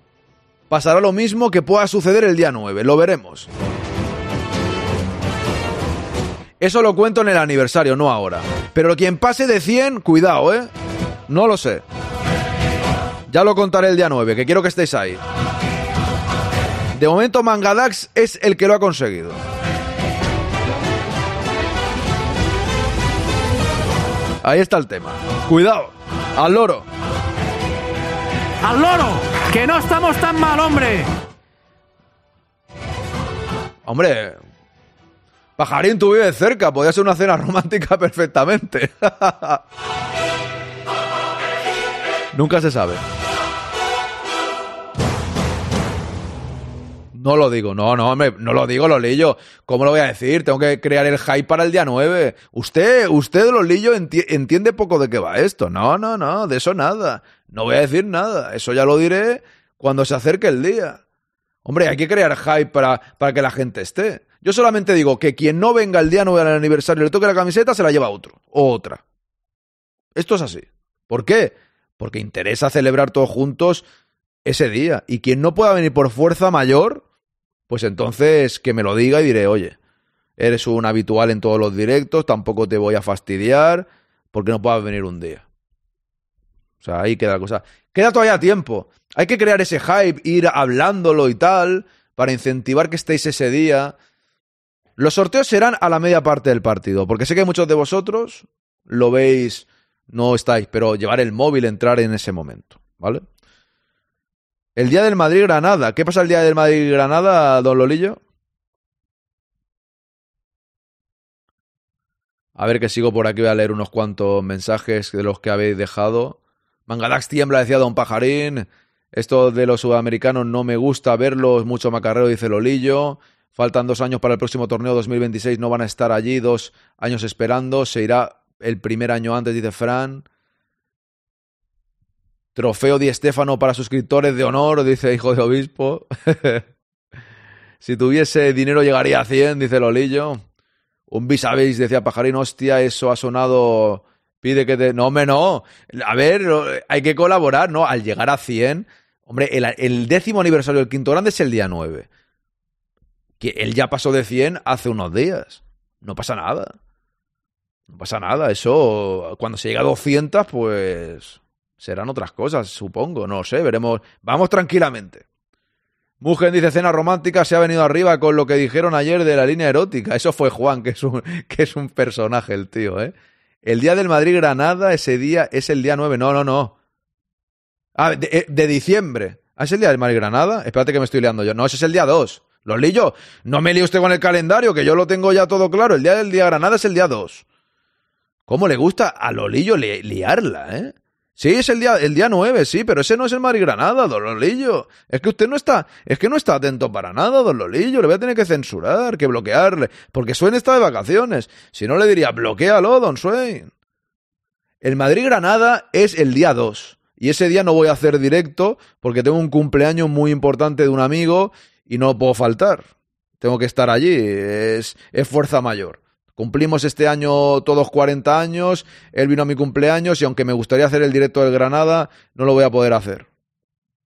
pasará lo mismo que pueda suceder el día 9. Lo veremos. Eso lo cuento en el aniversario, no ahora. Pero quien pase de 100, cuidado, ¿eh? No lo sé. Ya lo contaré el día 9, que quiero que estéis ahí. De momento Mangadax es el que lo ha conseguido. Ahí está el tema. Cuidado. Al loro. ¡Al loro! ¡Que no estamos tan mal, hombre! Hombre. Pajarín, tú vives cerca. Podría ser una cena romántica perfectamente. Nunca se sabe. No lo digo, no, no, hombre, no lo digo, Lolillo. ¿Cómo lo voy a decir? Tengo que crear el hype para el día 9. Usted, usted, Lolillo, enti- entiende poco de qué va esto. No, no, no, de eso nada. No voy a decir nada. Eso ya lo diré cuando se acerque el día. Hombre, hay que crear hype para, para que la gente esté. Yo solamente digo que quien no venga el día 9 al aniversario y le toque la camiseta, se la lleva otro o otra. Esto es así. ¿Por qué? Porque interesa celebrar todos juntos ese día. Y quien no pueda venir por fuerza mayor, pues entonces que me lo diga y diré, oye, eres un habitual en todos los directos, tampoco te voy a fastidiar porque no puedas venir un día. O sea, ahí queda la cosa. Queda todavía tiempo. Hay que crear ese hype, ir hablándolo y tal, para incentivar que estéis ese día. Los sorteos serán a la media parte del partido, porque sé que muchos de vosotros lo veis, no estáis, pero llevar el móvil, entrar en ese momento, ¿vale? El día del Madrid-Granada. ¿Qué pasa el día del Madrid-Granada, don Lolillo? A ver que sigo por aquí, voy a leer unos cuantos mensajes de los que habéis dejado. Mangadax tiembla, decía Don Pajarín. Esto de los sudamericanos no me gusta verlos, mucho macarreo, dice Lolillo. Faltan dos años para el próximo torneo 2026, no van a estar allí, dos años esperando. Se irá el primer año antes, dice Fran. Trofeo Di Stéfano para suscriptores de honor, dice hijo de obispo. si tuviese dinero llegaría a 100, dice Lolillo. Un vis a decía Pajarín, hostia, eso ha sonado. Pide que te. No, hombre, no. A ver, hay que colaborar, ¿no? Al llegar a 100. Hombre, el, el décimo aniversario del Quinto Grande es el día 9. Que él ya pasó de 100 hace unos días. No pasa nada. No pasa nada. Eso, cuando se llega a 200, pues. Serán otras cosas, supongo. No sé, veremos. Vamos tranquilamente. Mugen dice cena romántica, se ha venido arriba con lo que dijeron ayer de la línea erótica. Eso fue Juan, que es un, que es un personaje el tío, ¿eh? El día del Madrid-Granada, ese día es el día 9. No, no, no. Ah, de, de diciembre. ¿Ah, es el día del Madrid-Granada? Espérate que me estoy liando yo. No, ese es el día 2. Los. No me líe usted con el calendario, que yo lo tengo ya todo claro. El día del día Granada es el día 2. ¿Cómo le gusta a Lolillo li liarla, eh? Sí, es el día, el día 9, sí, pero ese no es el Madrid Granada, don Lolillo. Es que usted no está, es que no está atento para nada, don Lolillo. Le voy a tener que censurar, que bloquearle, porque Swain está de vacaciones. Si no le diría, bloquealo, don Swain. El Madrid Granada es el día 2. Y ese día no voy a hacer directo porque tengo un cumpleaños muy importante de un amigo y no puedo faltar. tengo que estar allí, es, es fuerza mayor. Cumplimos este año todos 40 años, él vino a mi cumpleaños y aunque me gustaría hacer el directo del Granada, no lo voy a poder hacer.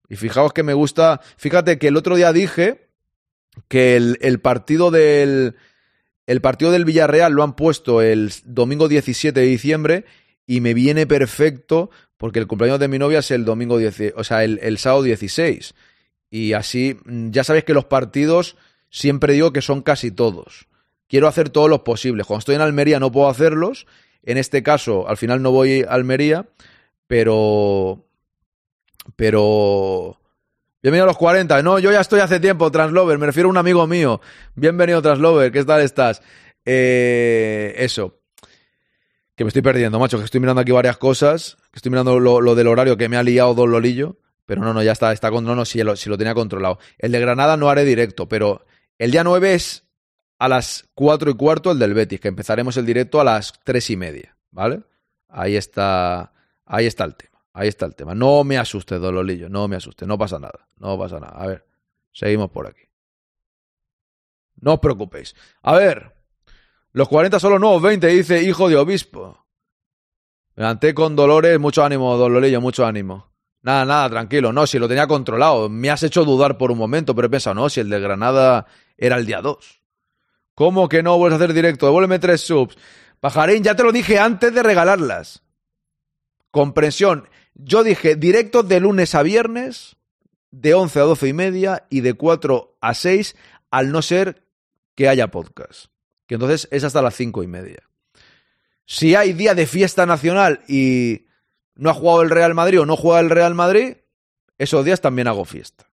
Y fijaos que me gusta, fíjate que el otro día dije que el, el partido del el partido del Villarreal lo han puesto el domingo 17 de diciembre y me viene perfecto porque el cumpleaños de mi novia es el domingo 10, o sea, el, el sábado 16. Y así, mm, ya sabéis que los partidos siempre digo que son casi todos. Quiero hacer todos los posibles. Cuando estoy en Almería no puedo hacerlos. En este caso, al final no voy a Almería, pero. Pero. Bienvenido a los 40. No, yo ya estoy hace tiempo, Translover. Me refiero a un amigo mío. Bienvenido, Translover. ¿Qué tal estás? Eh, eso. Que me estoy perdiendo, macho. Que estoy mirando aquí varias cosas. Que estoy mirando lo, lo del horario que me ha liado Don Lolillo. Pero no, no, ya está, está con, no, no, si lo, si lo tenía controlado. El de Granada no haré directo, pero el día 9 es a las 4 y cuarto el del Betis, que empezaremos el directo a las 3 y media, ¿vale? Ahí está, ahí está el tema, ahí está el tema. No me asuste, Dololillo, no me asuste, no pasa nada, no pasa nada. A ver, seguimos por aquí. No os preocupéis. A ver, los 40 son los nuevos 20, dice hijo de obispo. Me levanté con dolores, mucho ánimo, Dololillo, mucho ánimo. Nada, nada, tranquilo. No, si lo tenía controlado. Me has hecho dudar por un momento, pero he pensado, no, si el de Granada era el día 2. ¿Cómo que no vuelves a hacer directo? Devuélveme tres subs. Pajarín, ya te lo dije antes de regalarlas. Comprensión. Yo dije directo de lunes a viernes, de 11 a 12 y media y de 4 a 6, al no ser que haya podcast. Que entonces es hasta las 5 y media. Si hay día de fiesta nacional y no ha jugado el Real Madrid o no juega el Real Madrid, esos días también hago fiesta.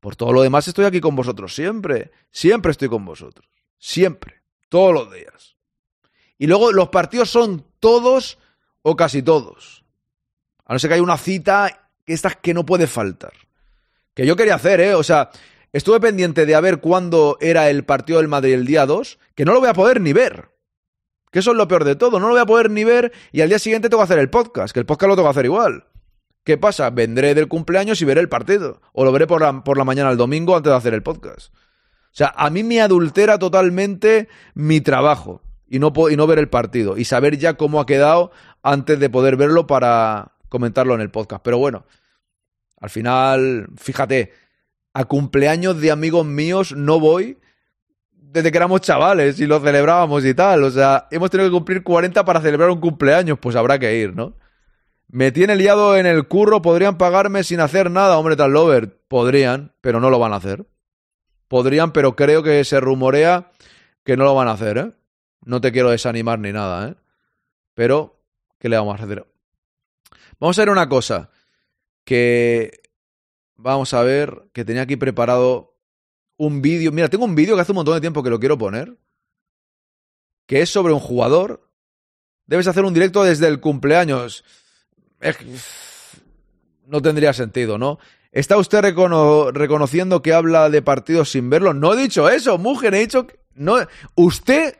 Por todo lo demás estoy aquí con vosotros siempre. Siempre estoy con vosotros. Siempre. Todos los días. Y luego los partidos son todos o casi todos. A no ser que haya una cita que estas que no puede faltar. Que yo quería hacer, ¿eh? O sea, estuve pendiente de a ver cuándo era el partido del Madrid el día 2, que no lo voy a poder ni ver. Que eso es lo peor de todo. No lo voy a poder ni ver y al día siguiente tengo que hacer el podcast, que el podcast lo tengo que hacer igual. ¿Qué pasa? Vendré del cumpleaños y veré el partido. O lo veré por la, por la mañana el domingo antes de hacer el podcast. O sea, a mí me adultera totalmente mi trabajo y no, y no ver el partido y saber ya cómo ha quedado antes de poder verlo para comentarlo en el podcast. Pero bueno, al final, fíjate, a cumpleaños de amigos míos no voy desde que éramos chavales y lo celebrábamos y tal. O sea, hemos tenido que cumplir 40 para celebrar un cumpleaños, pues habrá que ir, ¿no? Me tiene liado en el curro, podrían pagarme sin hacer nada, hombre, tal lover. Podrían, pero no lo van a hacer. Podrían, pero creo que se rumorea que no lo van a hacer, ¿eh? No te quiero desanimar ni nada, ¿eh? Pero, ¿qué le vamos a hacer? Vamos a ver una cosa. Que. Vamos a ver, que tenía aquí preparado un vídeo. Mira, tengo un vídeo que hace un montón de tiempo que lo quiero poner. Que es sobre un jugador. Debes hacer un directo desde el cumpleaños. No tendría sentido, ¿no? ¿Está usted recono reconociendo que habla de partidos sin verlo? No he dicho eso, mujer, he dicho que... No, usted,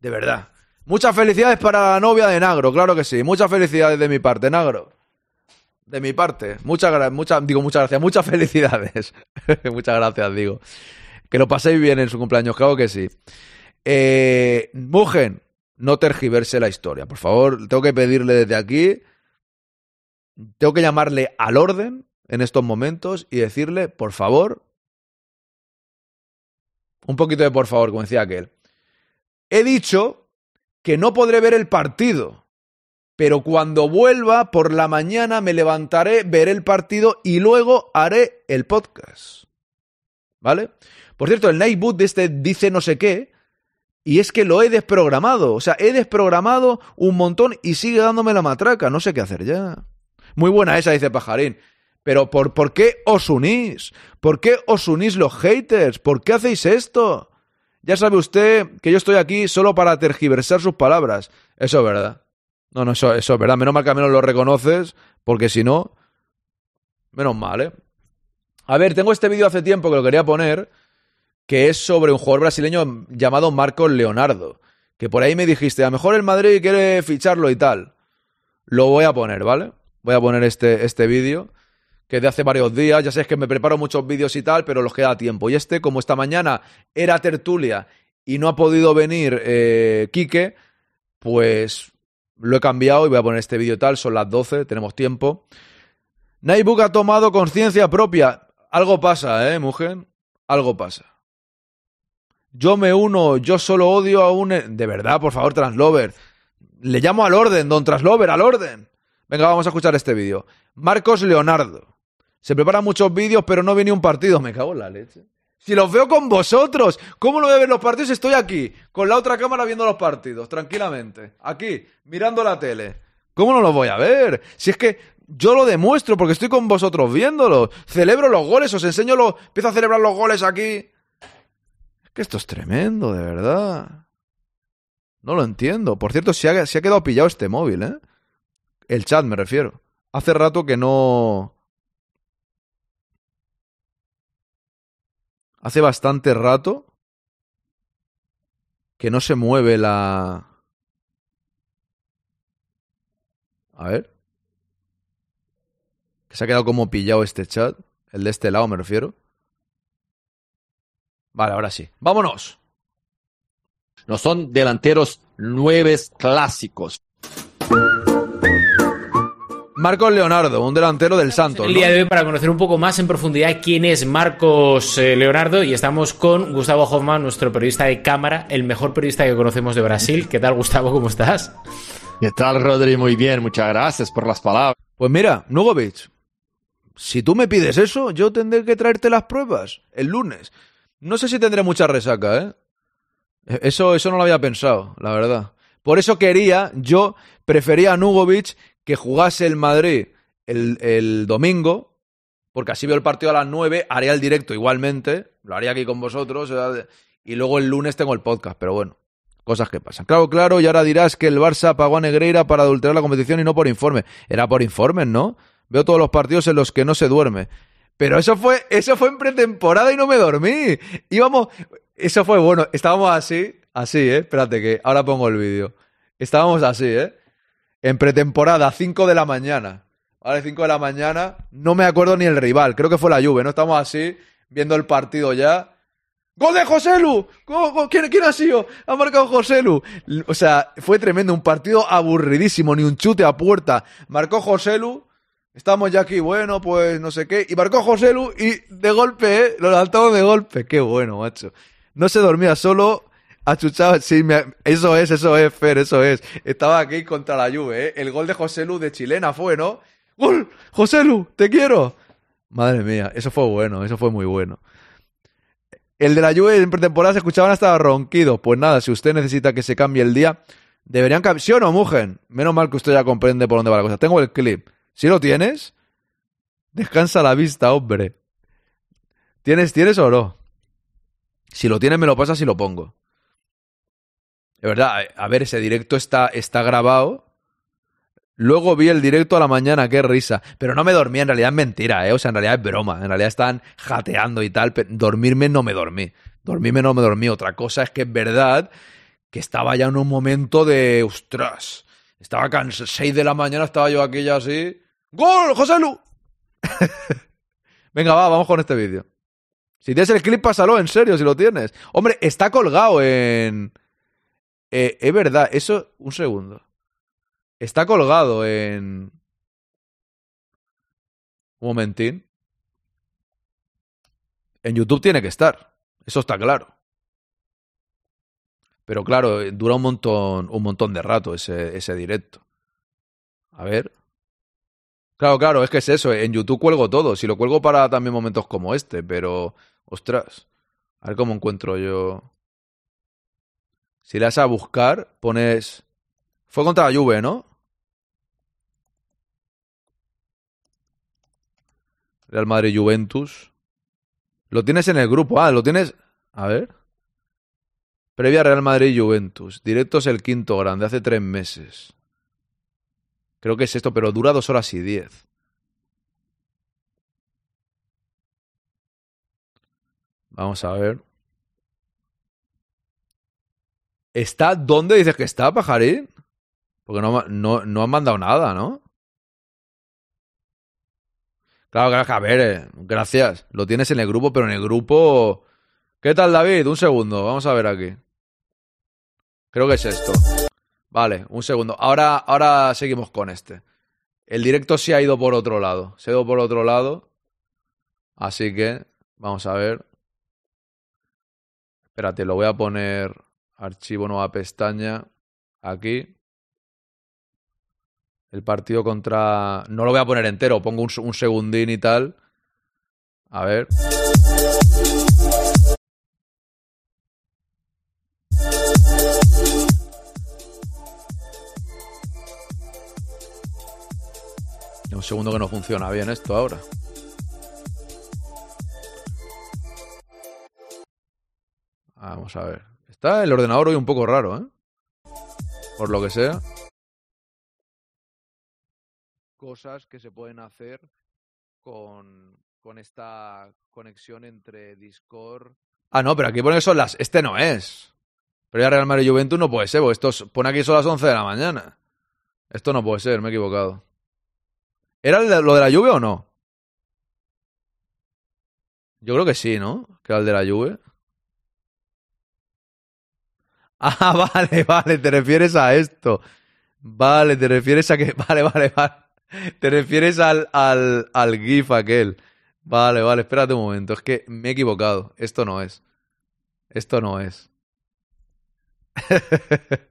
de verdad. Muchas felicidades para la novia de Nagro, claro que sí. Muchas felicidades de mi parte, Nagro. De mi parte. Muchas gracias, muchas, digo muchas gracias, muchas felicidades. muchas gracias, digo. Que lo paséis bien en su cumpleaños, claro que sí. Eh, Mugen, no tergiverse la historia, por favor. Tengo que pedirle desde aquí tengo que llamarle al orden en estos momentos y decirle, por favor, un poquito de por favor, como decía aquel. He dicho que no podré ver el partido, pero cuando vuelva por la mañana me levantaré, veré el partido y luego haré el podcast. ¿Vale? Por cierto, el Nightboot de este dice no sé qué, y es que lo he desprogramado. O sea, he desprogramado un montón y sigue dándome la matraca. No sé qué hacer ya. Muy buena esa, dice Pajarín. Pero ¿por, ¿por qué os unís? ¿Por qué os unís los haters? ¿Por qué hacéis esto? Ya sabe usted que yo estoy aquí solo para tergiversar sus palabras. Eso es verdad. No, no, eso, eso es verdad. Menos mal que al menos lo reconoces, porque si no, menos mal, ¿eh? A ver, tengo este vídeo hace tiempo que lo quería poner, que es sobre un jugador brasileño llamado Marcos Leonardo. Que por ahí me dijiste, a lo mejor el Madrid quiere ficharlo y tal. Lo voy a poner, ¿vale? Voy a poner este, este vídeo, que de hace varios días. Ya sabes que me preparo muchos vídeos y tal, pero los queda tiempo. Y este, como esta mañana era tertulia y no ha podido venir eh, Quique, pues lo he cambiado y voy a poner este vídeo tal. Son las 12, tenemos tiempo. Naibook ha tomado conciencia propia. Algo pasa, ¿eh, mujer? Algo pasa. Yo me uno, yo solo odio a un... De verdad, por favor, Translover. Le llamo al orden, don Translover, al orden. Venga, vamos a escuchar este vídeo. Marcos Leonardo. Se preparan muchos vídeos, pero no viene un partido. Me cago en la leche. Si los veo con vosotros, ¿cómo lo voy a ver los partidos? Estoy aquí, con la otra cámara viendo los partidos, tranquilamente. Aquí, mirando la tele. ¿Cómo no los voy a ver? Si es que yo lo demuestro porque estoy con vosotros viéndolo. Celebro los goles, os enseño los. Empiezo a celebrar los goles aquí que esto es tremendo, de verdad. No lo entiendo. Por cierto, se ha, quedado pillado este móvil, ¿eh? El chat, me refiero. Hace rato que no... Hace bastante rato que no se mueve la... A ver. Que se ha quedado como pillado este chat. El de este lado, me refiero. Vale, ahora sí. Vámonos. No son delanteros nueves clásicos. Marcos Leonardo, un delantero del Santos. El día de hoy para conocer un poco más en profundidad quién es Marcos eh, Leonardo y estamos con Gustavo Hoffman, nuestro periodista de cámara, el mejor periodista que conocemos de Brasil. ¿Qué tal Gustavo? ¿Cómo estás? ¿Qué tal, Rodri? Muy bien, muchas gracias por las palabras. Pues mira, Nugovic, si tú me pides eso, yo tendré que traerte las pruebas el lunes. No sé si tendré mucha resaca, ¿eh? Eso, eso no lo había pensado, la verdad. Por eso quería, yo prefería a Nugovic que jugase el Madrid el, el domingo, porque así veo el partido a las 9, haría el directo igualmente, lo haría aquí con vosotros, eh, y luego el lunes tengo el podcast, pero bueno, cosas que pasan. Claro, claro, y ahora dirás que el Barça pagó a Negreira para adulterar la competición y no por informe. Era por informes, ¿no? Veo todos los partidos en los que no se duerme. Pero eso fue, eso fue en pretemporada y no me dormí. Íbamos, eso fue bueno. Estábamos así, así, ¿eh? Espérate que ahora pongo el vídeo. Estábamos así, ¿eh? En pretemporada, 5 de la mañana. Vale, 5 de la mañana. No me acuerdo ni el rival. Creo que fue la Juve, ¿no? Estamos así, viendo el partido ya. ¡Gol de Joselu! ¿Cómo- cómo- ¿Quién, ¿Quién ha sido? Ha marcado Joselu. O sea, fue tremendo. Un partido aburridísimo. Ni un chute a puerta. Marcó Joselu. Estamos ya aquí, bueno, pues no sé qué. Y marcó Joselu y de golpe, ¿eh? Lo lanzamos de golpe. Qué bueno, macho. No se dormía solo. Achuchado, sí, me- eso es, eso es, Fer, eso es. Estaba aquí contra la Juve, ¿eh? El gol de Joselu de chilena fue, ¿no? ¡Gol! ¡Joselu! ¡Te quiero! Madre mía, eso fue bueno, eso fue muy bueno. El de la Juve en pretemporada se escuchaban hasta ronquidos. Pues nada, si usted necesita que se cambie el día, deberían cambiar. ¿Sí o no, mujer? Menos mal que usted ya comprende por dónde va la cosa. Tengo el clip. Si lo tienes, descansa la vista, hombre. ¿Tienes, tienes o no? Si lo tienes, me lo pasas y lo pongo. De verdad, a ver, ese directo está, está grabado. Luego vi el directo a la mañana, qué risa. Pero no me dormí, en realidad es mentira, ¿eh? O sea, en realidad es broma. En realidad están jateando y tal. dormirme no me dormí. Dormirme no me dormí. Otra cosa es que es verdad que estaba ya en un momento de. ¡Ostras! Estaba cansado. 6 de la mañana estaba yo aquí ya así. ¡Gol, José Lu! Venga, va, vamos con este vídeo. Si tienes el clip, pásalo, en serio, si lo tienes. Hombre, está colgado en. Eh, es verdad, eso. Un segundo. Está colgado en. Un momentín. En YouTube tiene que estar. Eso está claro. Pero claro, dura un montón, un montón de rato ese, ese directo. A ver. Claro, claro, es que es eso. En YouTube cuelgo todo. Si lo cuelgo para también momentos como este, pero. Ostras. A ver cómo encuentro yo. Si le das a buscar, pones. Fue contra la Juve, ¿no? Real Madrid Juventus. Lo tienes en el grupo. Ah, lo tienes. A ver. Previa Real Madrid Juventus. Directos el quinto grande, hace tres meses. Creo que es esto, pero dura dos horas y diez. Vamos a ver. ¿Está dónde dices que está, pajarín? Porque no, no, no han mandado nada, ¿no? Claro, claro, a ver, eh, gracias. Lo tienes en el grupo, pero en el grupo... ¿Qué tal, David? Un segundo, vamos a ver aquí. Creo que es esto. Vale, un segundo. Ahora, ahora seguimos con este. El directo se ha ido por otro lado. Se ha ido por otro lado. Así que, vamos a ver. Espérate, lo voy a poner archivo nueva pestaña aquí. El partido contra... No lo voy a poner entero, pongo un, un segundín y tal. A ver. Un segundo que no funciona bien esto ahora. Vamos a ver. Está el ordenador hoy un poco raro, ¿eh? Por lo que sea. Cosas que se pueden hacer con, con esta conexión entre Discord. Ah, no, pero aquí pone que son las. Este no es. Pero ya Real Madrid Juventus no puede ser, porque esto es- pone aquí son las 11 de la mañana. Esto no puede ser, me he equivocado. ¿Era lo de la lluvia o no? Yo creo que sí, ¿no? Que era el de la lluvia. Ah, vale, vale, te refieres a esto. Vale, te refieres a que. Vale, vale, vale. Te refieres al, al, al GIF aquel. Vale, vale, espérate un momento. Es que me he equivocado. Esto no es. Esto no es.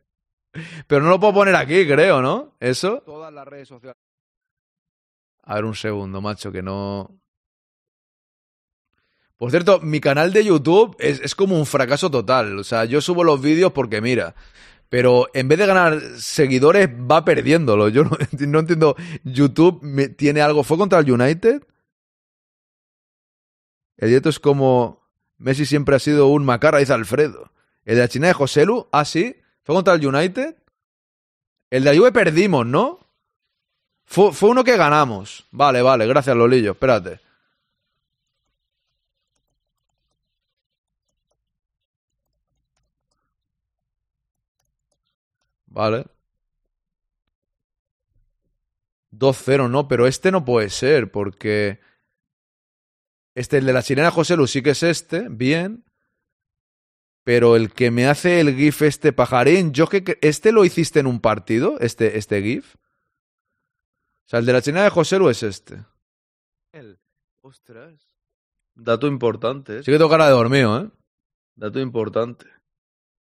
Pero no lo puedo poner aquí, creo, ¿no? ¿Eso? Todas las redes sociales. A ver, un segundo, macho, que no. Por cierto, mi canal de YouTube es, es como un fracaso total. O sea, yo subo los vídeos porque mira. Pero en vez de ganar seguidores, va perdiéndolo. Yo no, entiendo. YouTube tiene algo. ¿Fue contra el United? El directo es como. Messi siempre ha sido un macarra, dice Alfredo. El de la China de Joselu, ah, sí. ¿Fue contra el United? El de la Juve perdimos, ¿no? Fue, fue uno que ganamos. Vale, vale, gracias, Lolillo. Espérate. Vale. 2-0, no, pero este no puede ser, porque. Este, el de la sirena José Lu, sí que es este, bien. Pero el que me hace el GIF este pajarín, yo que. ¿Este lo hiciste en un partido? ¿Este, este GIF? O sea, el de la sirena de José Lu es este. El. Ostras. Dato importante. Sí que tengo cara de dormido, ¿eh? Dato importante.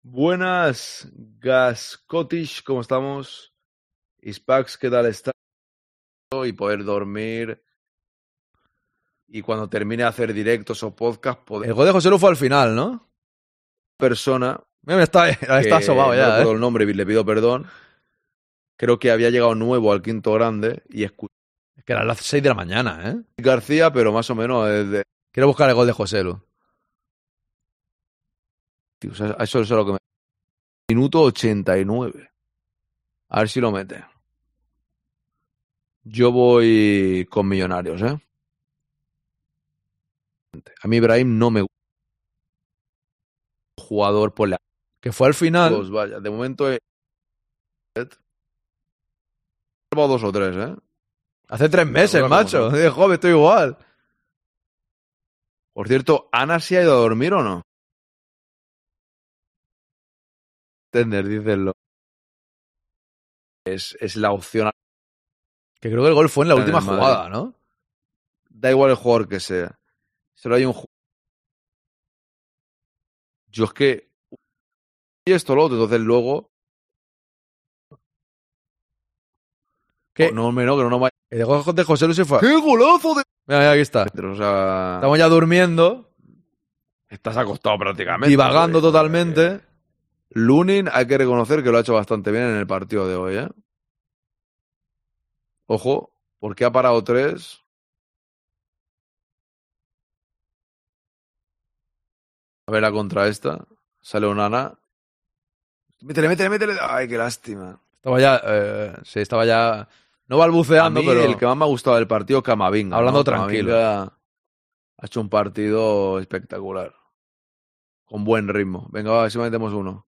Buenas, Gascotish, ¿cómo estamos? Ispax, ¿qué tal está? Y poder dormir. Y cuando termine de hacer directos o podcast, poder... El gol de José Lu fue al final, ¿no? Persona. Mira, está, está no ya, recuerdo ¿eh? el nombre y le pido perdón. Creo que había llegado nuevo al quinto grande y escuché Es que era las 6 de la mañana, ¿eh? García, pero más o menos desde. Quiero buscar el gol de José Lu. Tío, o sea, eso es lo que me. Minuto 89. A ver si lo mete. Yo voy con Millonarios, ¿eh? A mí Ibrahim no me gusta. Jugador por la. Que fue al final. Pues vaya, de momento he. Llevo dos o tres, ¿eh? Hace tres meses, Ahora, ¿cómo macho. De joven, estoy igual. Por cierto, ¿Ana se ha ido a dormir o no? Tender, dicen lo. Es, es la opción. Que creo que el gol fue en la En última jugada, ¿no? Da igual el jugador que sea. Solo hay un ju- Yo es que. Y esto lo otro, entonces luego. ¿Qué? No, hombre, no, que no me El gol de José Lu se fue. ¡Qué golazo de. Mira, mira, aquí está. O sea. Estamos ya durmiendo, Estás acostado prácticamente. divagando totalmente. Lunin hay que reconocer que lo ha hecho bastante bien en el partido de hoy, ¿eh? Ojo, porque ha parado tres. A ver la contra esta. Sale Onana. Métele, métele, métele. Ay, qué lástima. Estaba ya, eh, sí, estaba ya, no A balbuceando, mí pero el que más me ha gustado del partido es Camavinga. Hablando ¿no? tranquilo. Camavinga ha hecho un partido espectacular. Con buen ritmo. Venga, a ver si metemos uno.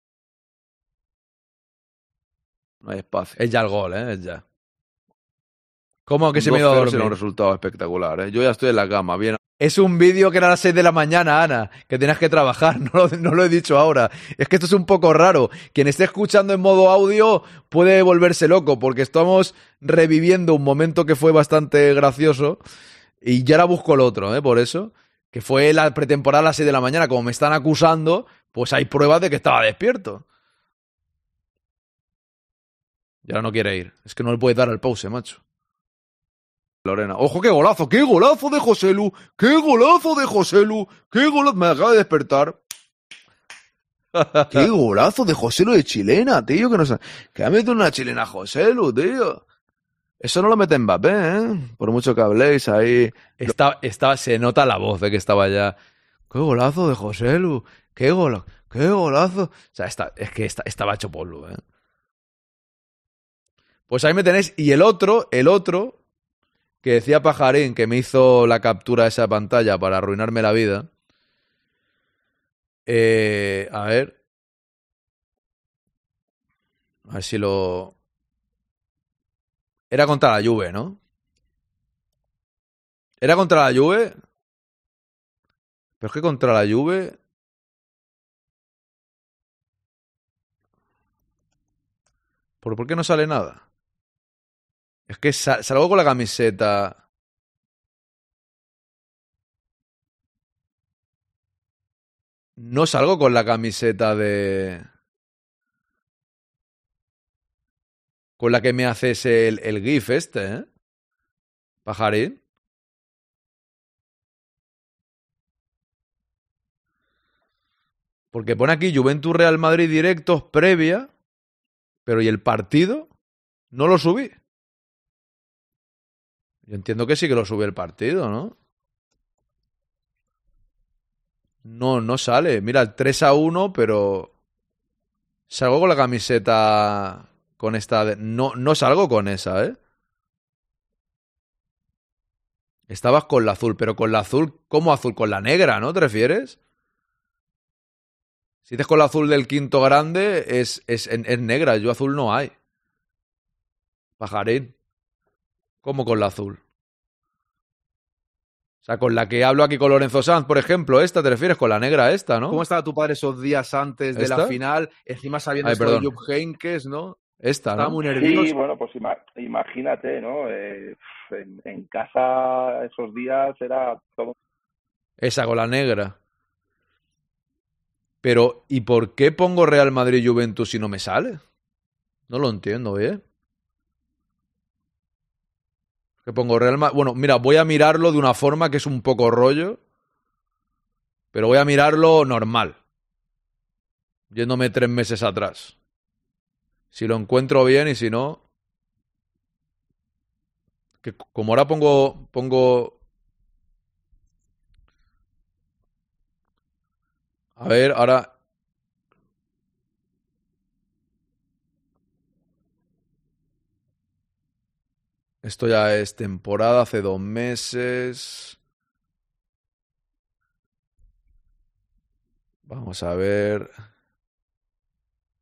No hay espacio. es ya el gol, ¿eh? Es ya. ¿Cómo que se me ha ido a 2-0 dormir? un resultado espectacular, ¿eh? Yo ya estoy en la cama, bien. Es un vídeo que era a las 6 de la mañana, Ana, que tenías que trabajar, no lo, no lo he dicho ahora. Es que esto es un poco raro. Quien esté escuchando en modo audio puede volverse loco, porque estamos reviviendo un momento que fue bastante gracioso y ya ahora busco el otro, ¿eh? Por eso, que fue la pretemporada a las 6 de la mañana. Como me están acusando, pues hay pruebas de que estaba despierto. Y ahora no quiere ir. Es que no le puede dar el pause, macho. Lorena. Ojo, qué golazo, qué golazo de Joselu, qué golazo de Joselu, qué golazo. Me acaba de despertar. qué golazo de Joselu de chilena, tío, que no sé. Que ha metido una chilena Joselu, tío. Eso no lo mete Mbappé, ¿eh? Por mucho que habléis ahí. Está, está, se nota la voz de que estaba ya. Qué golazo de Joselu, qué golazo, qué golazo. O sea, está, es que está- estaba hecho polvo, ¿eh? Pues ahí me tenéis. Y el otro, el otro, que decía Pajarín que me hizo la captura de esa pantalla para arruinarme la vida. Eh, a ver. A ver si lo. Era contra la Juve, ¿no? ¿Era contra la Juve? Pero es que contra la Juve. ¿Por, ¿Por qué no sale nada? Es que sa- salgo con la camiseta. No salgo con la camiseta de. Con la que me haces el, el GIF este, ¿eh? Pajarín. Porque pone aquí Juventus Real Madrid directos previa. Pero ¿y el partido? No lo subí. Yo entiendo que sí que lo sube el partido, ¿no? No, no sale. Mira, el 3 a 1, pero. Salgo con la camiseta. Con esta. de- No, no salgo con esa, ¿eh? Estabas con la azul, pero con la azul, ¿cómo azul? Con la negra, ¿no? ¿Te refieres? Si dices con la azul del quinto grande, es, es, es negra. Yo azul no hay. Pajarín. ¿Cómo con la azul? O sea, con la que hablo aquí con Lorenzo Sanz, por ejemplo, esta, te refieres con la negra esta, ¿no? ¿Cómo estaba tu padre esos días antes de ¿Esta? la final? Encima sabiendo Ay, esto de. Jupp Heynckes, ¿no? Esta, Estaba ¿no? muy nervioso. Sí, bueno, pues ima- imagínate, ¿no? Eh, en, en casa esos días era todo Esa con la negra. Pero, ¿y por qué pongo Real Madrid Juventus si no me sale? No lo entiendo, ¿eh? Que pongo Real Madrid. Bueno, mira, voy a mirarlo de una forma que es un poco rollo. Pero voy a mirarlo normal. Yéndome tres meses atrás. Si lo encuentro bien y si no. Que como ahora pongo. pongo. A ver, ahora. Esto ya es temporada, hace dos meses. Vamos a ver.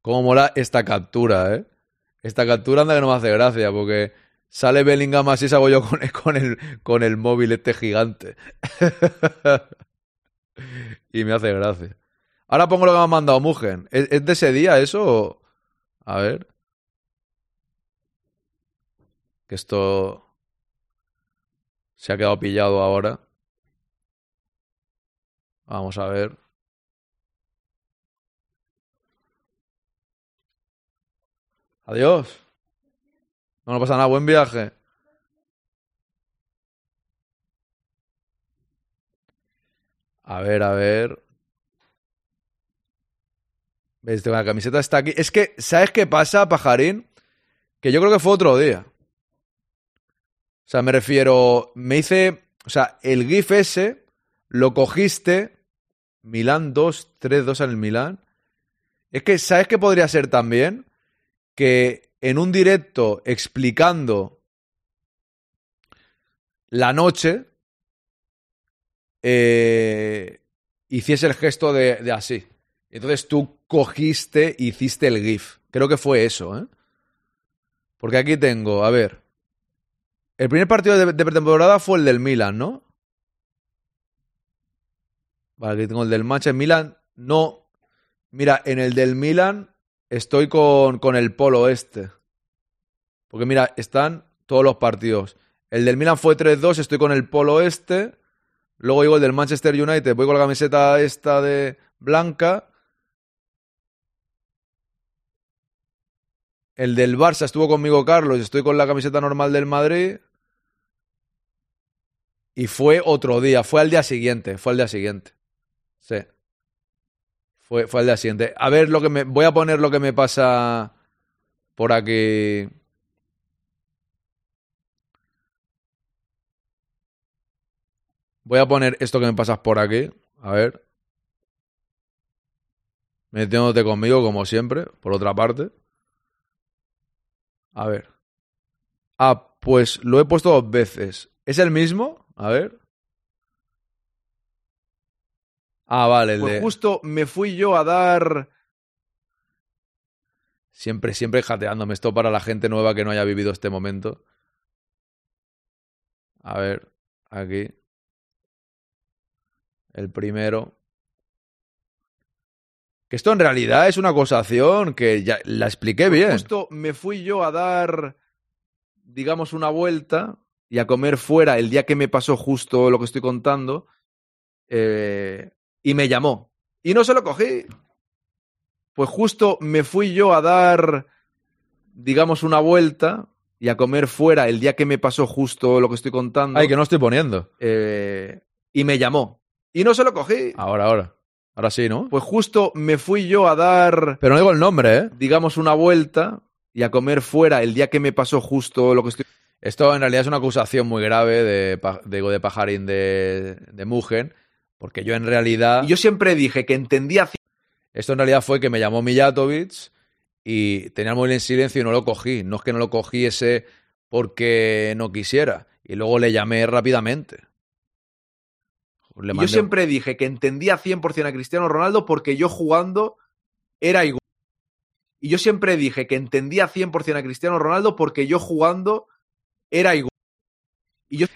Cómo mola esta captura, ¿eh? Esta captura anda que no me hace gracia, porque sale Bellingham así salgo yo con con el, con el móvil este gigante. y me hace gracia. Ahora pongo lo que me ha mandado Mugen. ¿Es, de ese día eso? A ver. Que esto se ha quedado pillado ahora. Vamos a ver. Adiós. No, no pasa nada. Buen viaje. A ver, a ver. ¿Ves? La camiseta está aquí. Es que, ¿sabes qué pasa, pajarín? Que yo creo que fue otro día. O sea, me refiero. Me hice. O sea, el GIF ese lo cogiste. Milán 2, 3, 2 en el Milán. Es que, ¿sabes qué podría ser también? Que en un directo explicando la noche, eh, hiciese el gesto de, de así. Entonces tú cogiste, hiciste el GIF. Creo que fue eso, ¿eh? Porque aquí tengo, a ver. El primer partido de, pretemporada fue el del Milan, ¿no? Vale, aquí tengo el del Manchester Milan. No. Mira, en el del Milan estoy con, con el polo este. Porque mira, están todos los partidos. El del Milan fue 3-2, estoy con el polo este. Luego digo el del Manchester United, voy con la camiseta esta de blanca. El del Barça estuvo conmigo Carlos, estoy con la camiseta normal del Madrid. Y fue otro día, fue al día siguiente, fue al día siguiente. Sí. Fue, fue al día siguiente. A ver lo que me. Voy a poner lo que me pasa por aquí. Voy a poner esto que me pasas por aquí. A ver. Metiéndote conmigo, como siempre, por otra parte. A ver. Ah, pues lo he puesto dos veces. ¿Es el mismo? A ver. Ah, vale, el Pues de... justo me fui yo a dar... Siempre, siempre jateándome esto para la gente nueva que no haya vivido este momento. A ver, aquí. El primero. Que esto en realidad es una acusación que ya la expliqué bien. Justo me fui yo a dar, digamos, una vuelta y a comer fuera el día que me pasó justo lo que estoy contando. eh, y me llamó. Y no se lo cogí. Pues justo me fui yo a dar, digamos, una vuelta y a comer fuera el día que me pasó justo lo que estoy contando. Ay, que no estoy poniendo. Eh, y me llamó. Y no se lo cogí. Ahora, ahora. Ahora sí, ¿no? Pues justo me fui yo a dar, Pero no digo el nombre, ¿eh? digamos, una vuelta y a comer fuera el día que me pasó justo lo que estoy... Esto en realidad es una acusación muy grave de, pa- de, Pajarín de, de Mugen, porque yo en realidad... Yo siempre dije que entendía... Esto en realidad fue que me llamó Mijatovic y tenía el móvil en silencio y no lo cogí. No es que no lo cogiese porque no quisiera. Y luego le llamé rápidamente. Le yo siempre dije que entendía 100% a Cristiano Ronaldo porque yo jugando era igual. Y yo siempre dije que entendía 100% a Cristiano Ronaldo porque yo jugando era igual.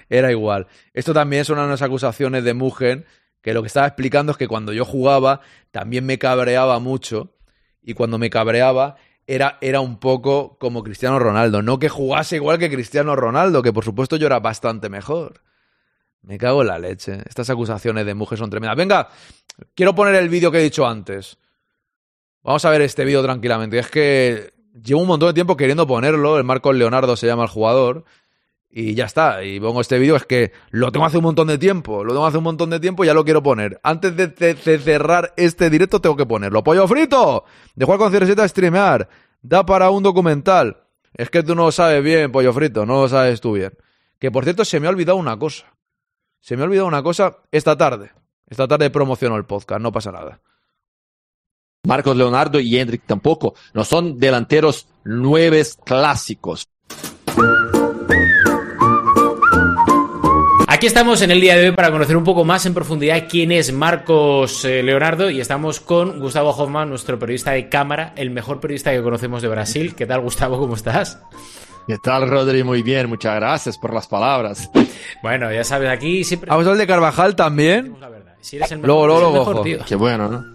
Era igual. Esto también son unas acusaciones de Mugen, que lo que estaba explicando es que cuando yo jugaba también me cabreaba mucho. Y cuando me cabreaba era, era un poco como Cristiano Ronaldo. No que jugase igual que Cristiano Ronaldo, que por supuesto yo era bastante mejor. Me cago en la leche. Estas acusaciones de Mugen son tremendas. Venga, quiero poner el vídeo que he dicho antes. Vamos a ver este vídeo tranquilamente. Es que llevo un montón de tiempo queriendo ponerlo. El Marcos Leonardo se llama el jugador. Y ya está. Y pongo este vídeo. Es que lo tengo hace un montón de tiempo. Lo tengo hace un montón de tiempo y ya lo quiero poner. Antes de, cerrar este directo tengo que ponerlo. ¡Pollo frito! De jugar con CR7 a streamear. Da para un documental. Es que tú no lo sabes bien, pollo frito. No lo sabes tú bien. Que por cierto, se me ha olvidado una cosa. Se me ha olvidado una cosa esta tarde. Esta tarde promociono el podcast. No pasa nada. Marcos Leonardo y Hendrik tampoco. No son delanteros nueves clásicos. Aquí estamos en el día de hoy para conocer un poco más en profundidad quién es Marcos eh, Leonardo y estamos con Gustavo Hoffman, nuestro periodista de cámara, el mejor periodista que conocemos de Brasil. ¿Qué tal, Gustavo? ¿Cómo estás? ¿Qué tal, Rodri? Muy bien, muchas gracias por las palabras. Bueno, ya sabes, aquí siempre ¿A vosotros de Carvajal también? decimos la verdad. Si eres el mejor, Luego, luego, eres el luego, mejor, ojo. tío. Qué bueno, ¿no?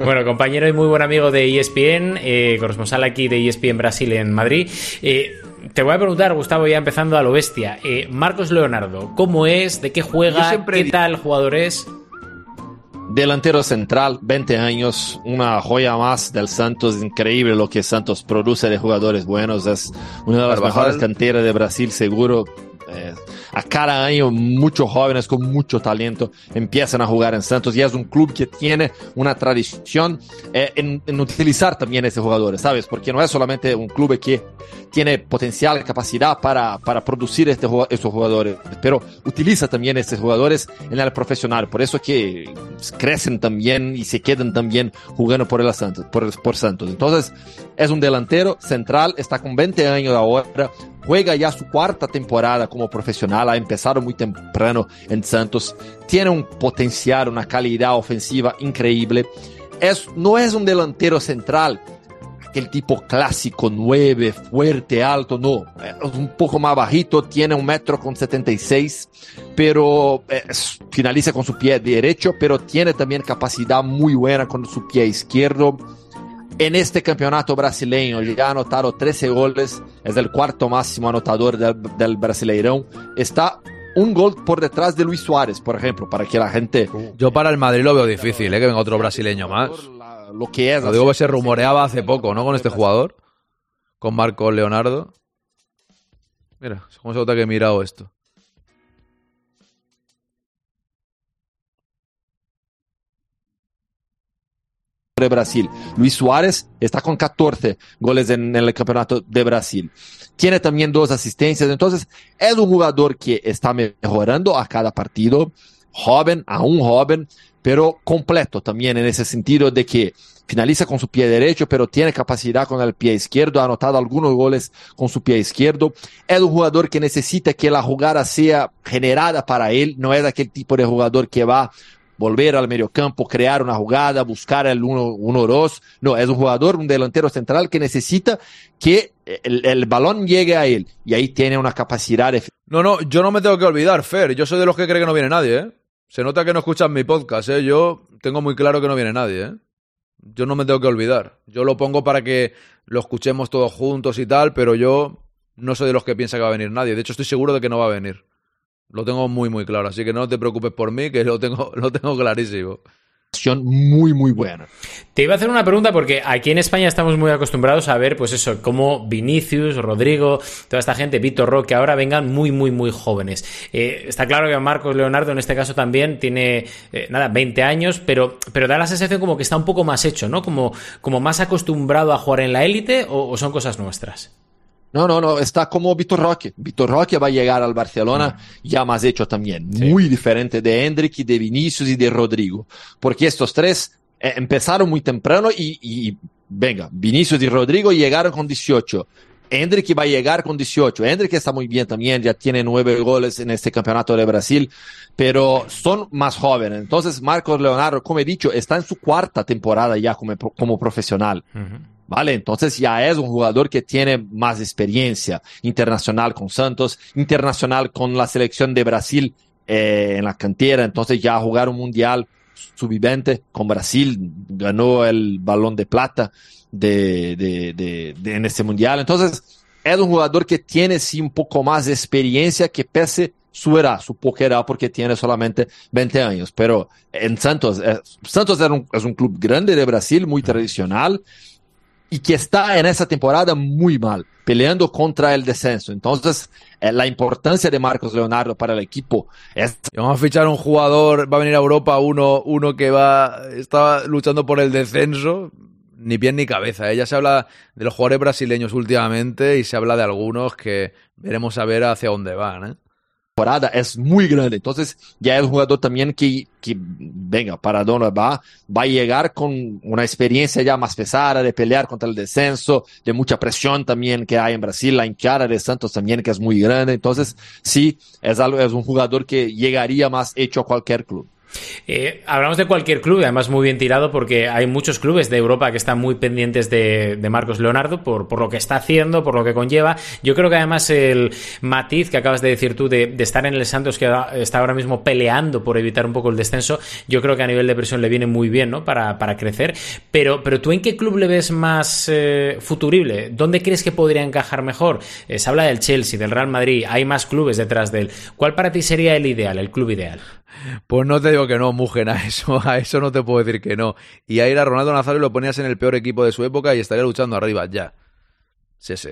Bueno, compañero y muy buen amigo de ESPN, eh, corresponsal aquí de ESPN Brasil en Madrid. Eh, te voy a preguntar, Gustavo, ya empezando a lo bestia. Eh, Marcos Leonardo, ¿cómo es? ¿De qué juega? ¿Qué di- tal jugador es? Delantero central, 20 años, una joya más del Santos. Increíble lo que Santos produce de jugadores buenos. Es una de las Carvajal. mejores canteras de Brasil, seguro. Eh, a cada año, muchos jóvenes con mucho talento empiezan a jugar en Santos y es un club que tiene una tradición eh, en, en utilizar también a esos jugadores, ¿sabes? Porque no es solamente un club que tiene potencial, capacidad para, para producir este, estos jugadores, pero utiliza también estos jugadores en el profesional. Por eso que crecen también y se quedan también jugando por el Santos, por, por Santos. Entonces, es un delantero central, está con 20 años ahora, juega ya su cuarta temporada como profesional, ha empezado muy temprano en Santos, tiene un potencial, una calidad ofensiva increíble. Es, no es un delantero central aquel tipo clásico, 9, fuerte, alto, no, es un poco más bajito, tiene un metro con 76, pero eh, finaliza con su pie derecho, pero tiene también capacidad muy buena con su pie izquierdo. En este campeonato brasileño ya ha anotado 13 goles, es el cuarto máximo anotador del, del Brasileirão. Está un gol por detrás de Luis Suárez, por ejemplo, para que la gente... Yo para el Madrid lo veo difícil, ¿eh? que venga otro brasileño más. Lo que es... Lo digo que se rumoreaba hace poco, ¿no? Con este jugador, con Marco Leonardo. Mira, cómo se nota que he mirado esto. De Brasil. Luis Suárez está con 14 goles en, el campeonato de Brasil. Tiene también dos asistencias, entonces es un jugador que está mejorando a cada partido, joven, aún joven, pero completo también en ese sentido de que finaliza con su pie derecho, pero tiene capacidad con el pie izquierdo, ha anotado algunos goles con su pie izquierdo. Es un jugador que necesita que la jugada sea generada para él, no es aquel tipo de jugador que va volver al medio campo, crear una jugada, buscar el 1-2. No, es un jugador, un delantero central que necesita que el, balón llegue a él y ahí tiene una capacidad de... No, no, yo no me tengo que olvidar, Fer. Yo soy de los que cree que no viene nadie, ¿eh? Se nota que no escuchan mi podcast, ¿eh? Yo tengo muy claro que no viene nadie, ¿eh? Yo no me tengo que olvidar. Yo lo pongo para que lo escuchemos todos juntos y tal, pero yo no soy de los que piensa que va a venir nadie. De hecho, estoy seguro de que no va a venir. Lo tengo muy, muy claro. Así que no te preocupes por mí, que lo tengo, lo tengo clarísimo. Muy, muy buena. Te iba a hacer una pregunta porque aquí en España estamos muy acostumbrados a ver, pues eso, como Vinicius, Rodrigo, toda esta gente, Víctor Roque, ahora vengan muy, muy, muy jóvenes. Eh, está claro que Marcos Leonardo en este caso también tiene, eh, nada, 20 años, pero, pero da la sensación como que está un poco más hecho, ¿no? Como, como más acostumbrado a jugar en la élite o, o son cosas nuestras. No, no, no, está como Vitor Roque. Vitor Roque va a llegar al Barcelona ya más hecho también, sí. muy diferente de Hendrik, de Vinicius y de Rodrigo, porque estos tres eh, empezaron muy temprano y, y, venga, Vinicius y Rodrigo llegaron con 18. Hendrik va a llegar con 18. Hendrik está muy bien también, ya tiene nueve goles en este campeonato de Brasil, pero son más jóvenes. Entonces, Marcos Leonardo, como he dicho, está en su cuarta temporada ya como, como profesional. Uh -huh. ¿Vale? Entonces ya es un jugador que tiene más experiencia internacional con Santos, internacional con la selección de Brasil eh, en la cantera, entonces ya jugar un mundial sub-20 con Brasil, ganó el balón de plata de, de, de, de, en este mundial. Entonces es un jugador que tiene sí un poco más de experiencia que pese su edad, su poca edad, porque tiene solamente 20 años. Pero en Santos, eh, Santos es un, es un club grande de Brasil, muy tradicional y que está en esa temporada muy mal, peleando contra el descenso. Entonces, eh, la importancia de Marcos Leonardo para el equipo es... Vamos a fichar un jugador, va a venir a Europa uno, uno que va, está luchando por el descenso, ni pie ni cabeza. ¿eh? se habla de los jugadores brasileños últimamente y se habla de algunos que veremos a ver hacia dónde van. ¿eh? Temporada es muy grande. Entonces, ya es un jugador también que, venga, para va, va a llegar con una experiencia ya más pesada de pelear contra el descenso, de mucha presión también que hay en Brasil, la hinchada de Santos también que es muy grande. Entonces, sí, es, algo, es un jugador que llegaría más hecho a cualquier club. Eh, hablamos de cualquier club, además muy bien tirado, porque hay muchos clubes de Europa que están muy pendientes de, Marcos Leonardo por, lo que está haciendo, por lo que conlleva. Yo creo que además el matiz que acabas de decir tú de, estar en el Santos, que está ahora mismo peleando por evitar un poco el descenso, yo creo que a nivel de presión le viene muy bien ¿no? para, para crecer. Pero, pero tú en qué club le ves más eh, futurible? ¿Dónde crees que podría encajar mejor? Eh, se habla del Chelsea, del Real Madrid, hay más clubes detrás de él. ¿Cuál para ti sería el ideal, el club ideal? Pues no te digo que no, Mugen, a eso, a eso no te puedo decir que no. Y a ir a Ronaldo Nazario lo ponías en el peor equipo de su época y estaría luchando arriba, ya. Sí, sí.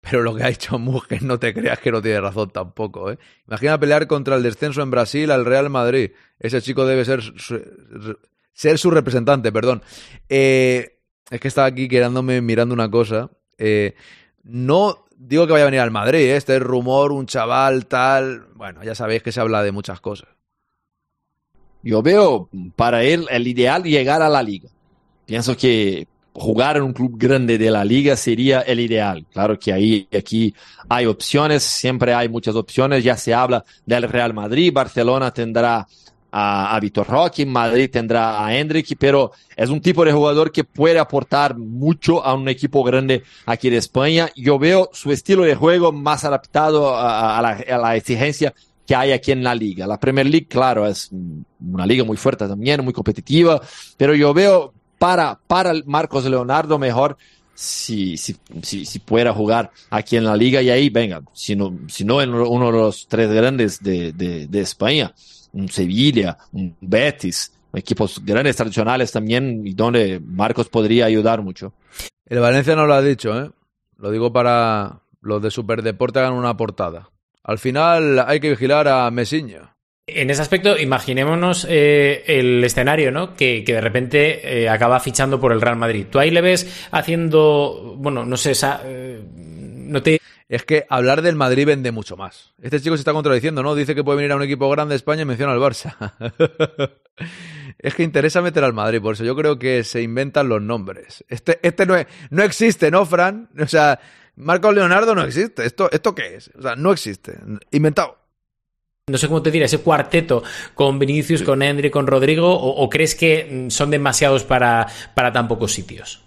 Pero lo que ha hecho Mugen, no te creas que no tiene razón tampoco, ¿eh? Imagina pelear contra el descenso en Brasil al Real Madrid. Ese chico debe ser su, ser su representante, perdón. Eh, es que estaba aquí quedándome mirando una cosa. Eh, no digo que vaya a venir al Madrid, ¿eh? este es rumor, un chaval, tal. Bueno, ya sabéis que se habla de muchas cosas. Yo veo para él el ideal llegar a la liga. Pienso que jugar en un club grande de la liga sería el ideal. Claro que ahí aquí hay opciones, siempre hay muchas opciones. Ya se habla del Real Madrid, Barcelona tendrá a, a Vitor Roque, Madrid tendrá a Hendrik, pero es un tipo de jugador que puede aportar mucho a un equipo grande aquí de España. Yo veo su estilo de juego más adaptado a, la exigencia que hay aquí en la liga. La Premier League, claro, es una liga muy fuerte también, muy competitiva, pero yo veo para, para Marcos Leonardo mejor si, si, si, si pueda jugar aquí en la liga y ahí, venga, si no, si no en uno de los tres grandes de, de, de España, un Sevilla, un Betis, equipos grandes tradicionales también y donde Marcos podría ayudar mucho. El Valencia no lo ha dicho, ¿eh? Lo digo para los de Superdeporte hagan una portada. Al final hay que vigilar a Mesiño. En ese aspecto, imaginémonos eh, el escenario, ¿no? Que, que de repente eh, acaba fichando por el Real Madrid. Tú ahí le ves haciendo, bueno, no sé, esa, eh, no te... Es que hablar del Madrid vende mucho más. Este chico se está contradiciendo, ¿no? Dice que puede venir a un equipo grande de España y menciona al Barça. es que interesa meter al Madrid, por eso yo creo que se inventan los nombres. Este, este no, es, no existe, ¿no, Fran? O sea, Marcos Leonardo no existe. ¿Esto, ¿Esto qué es? O sea, no existe. Inventado. No sé cómo te diré, ese cuarteto con Vinicius, con Henry, con Rodrigo, o, o, crees que son demasiados para, para tan pocos sitios?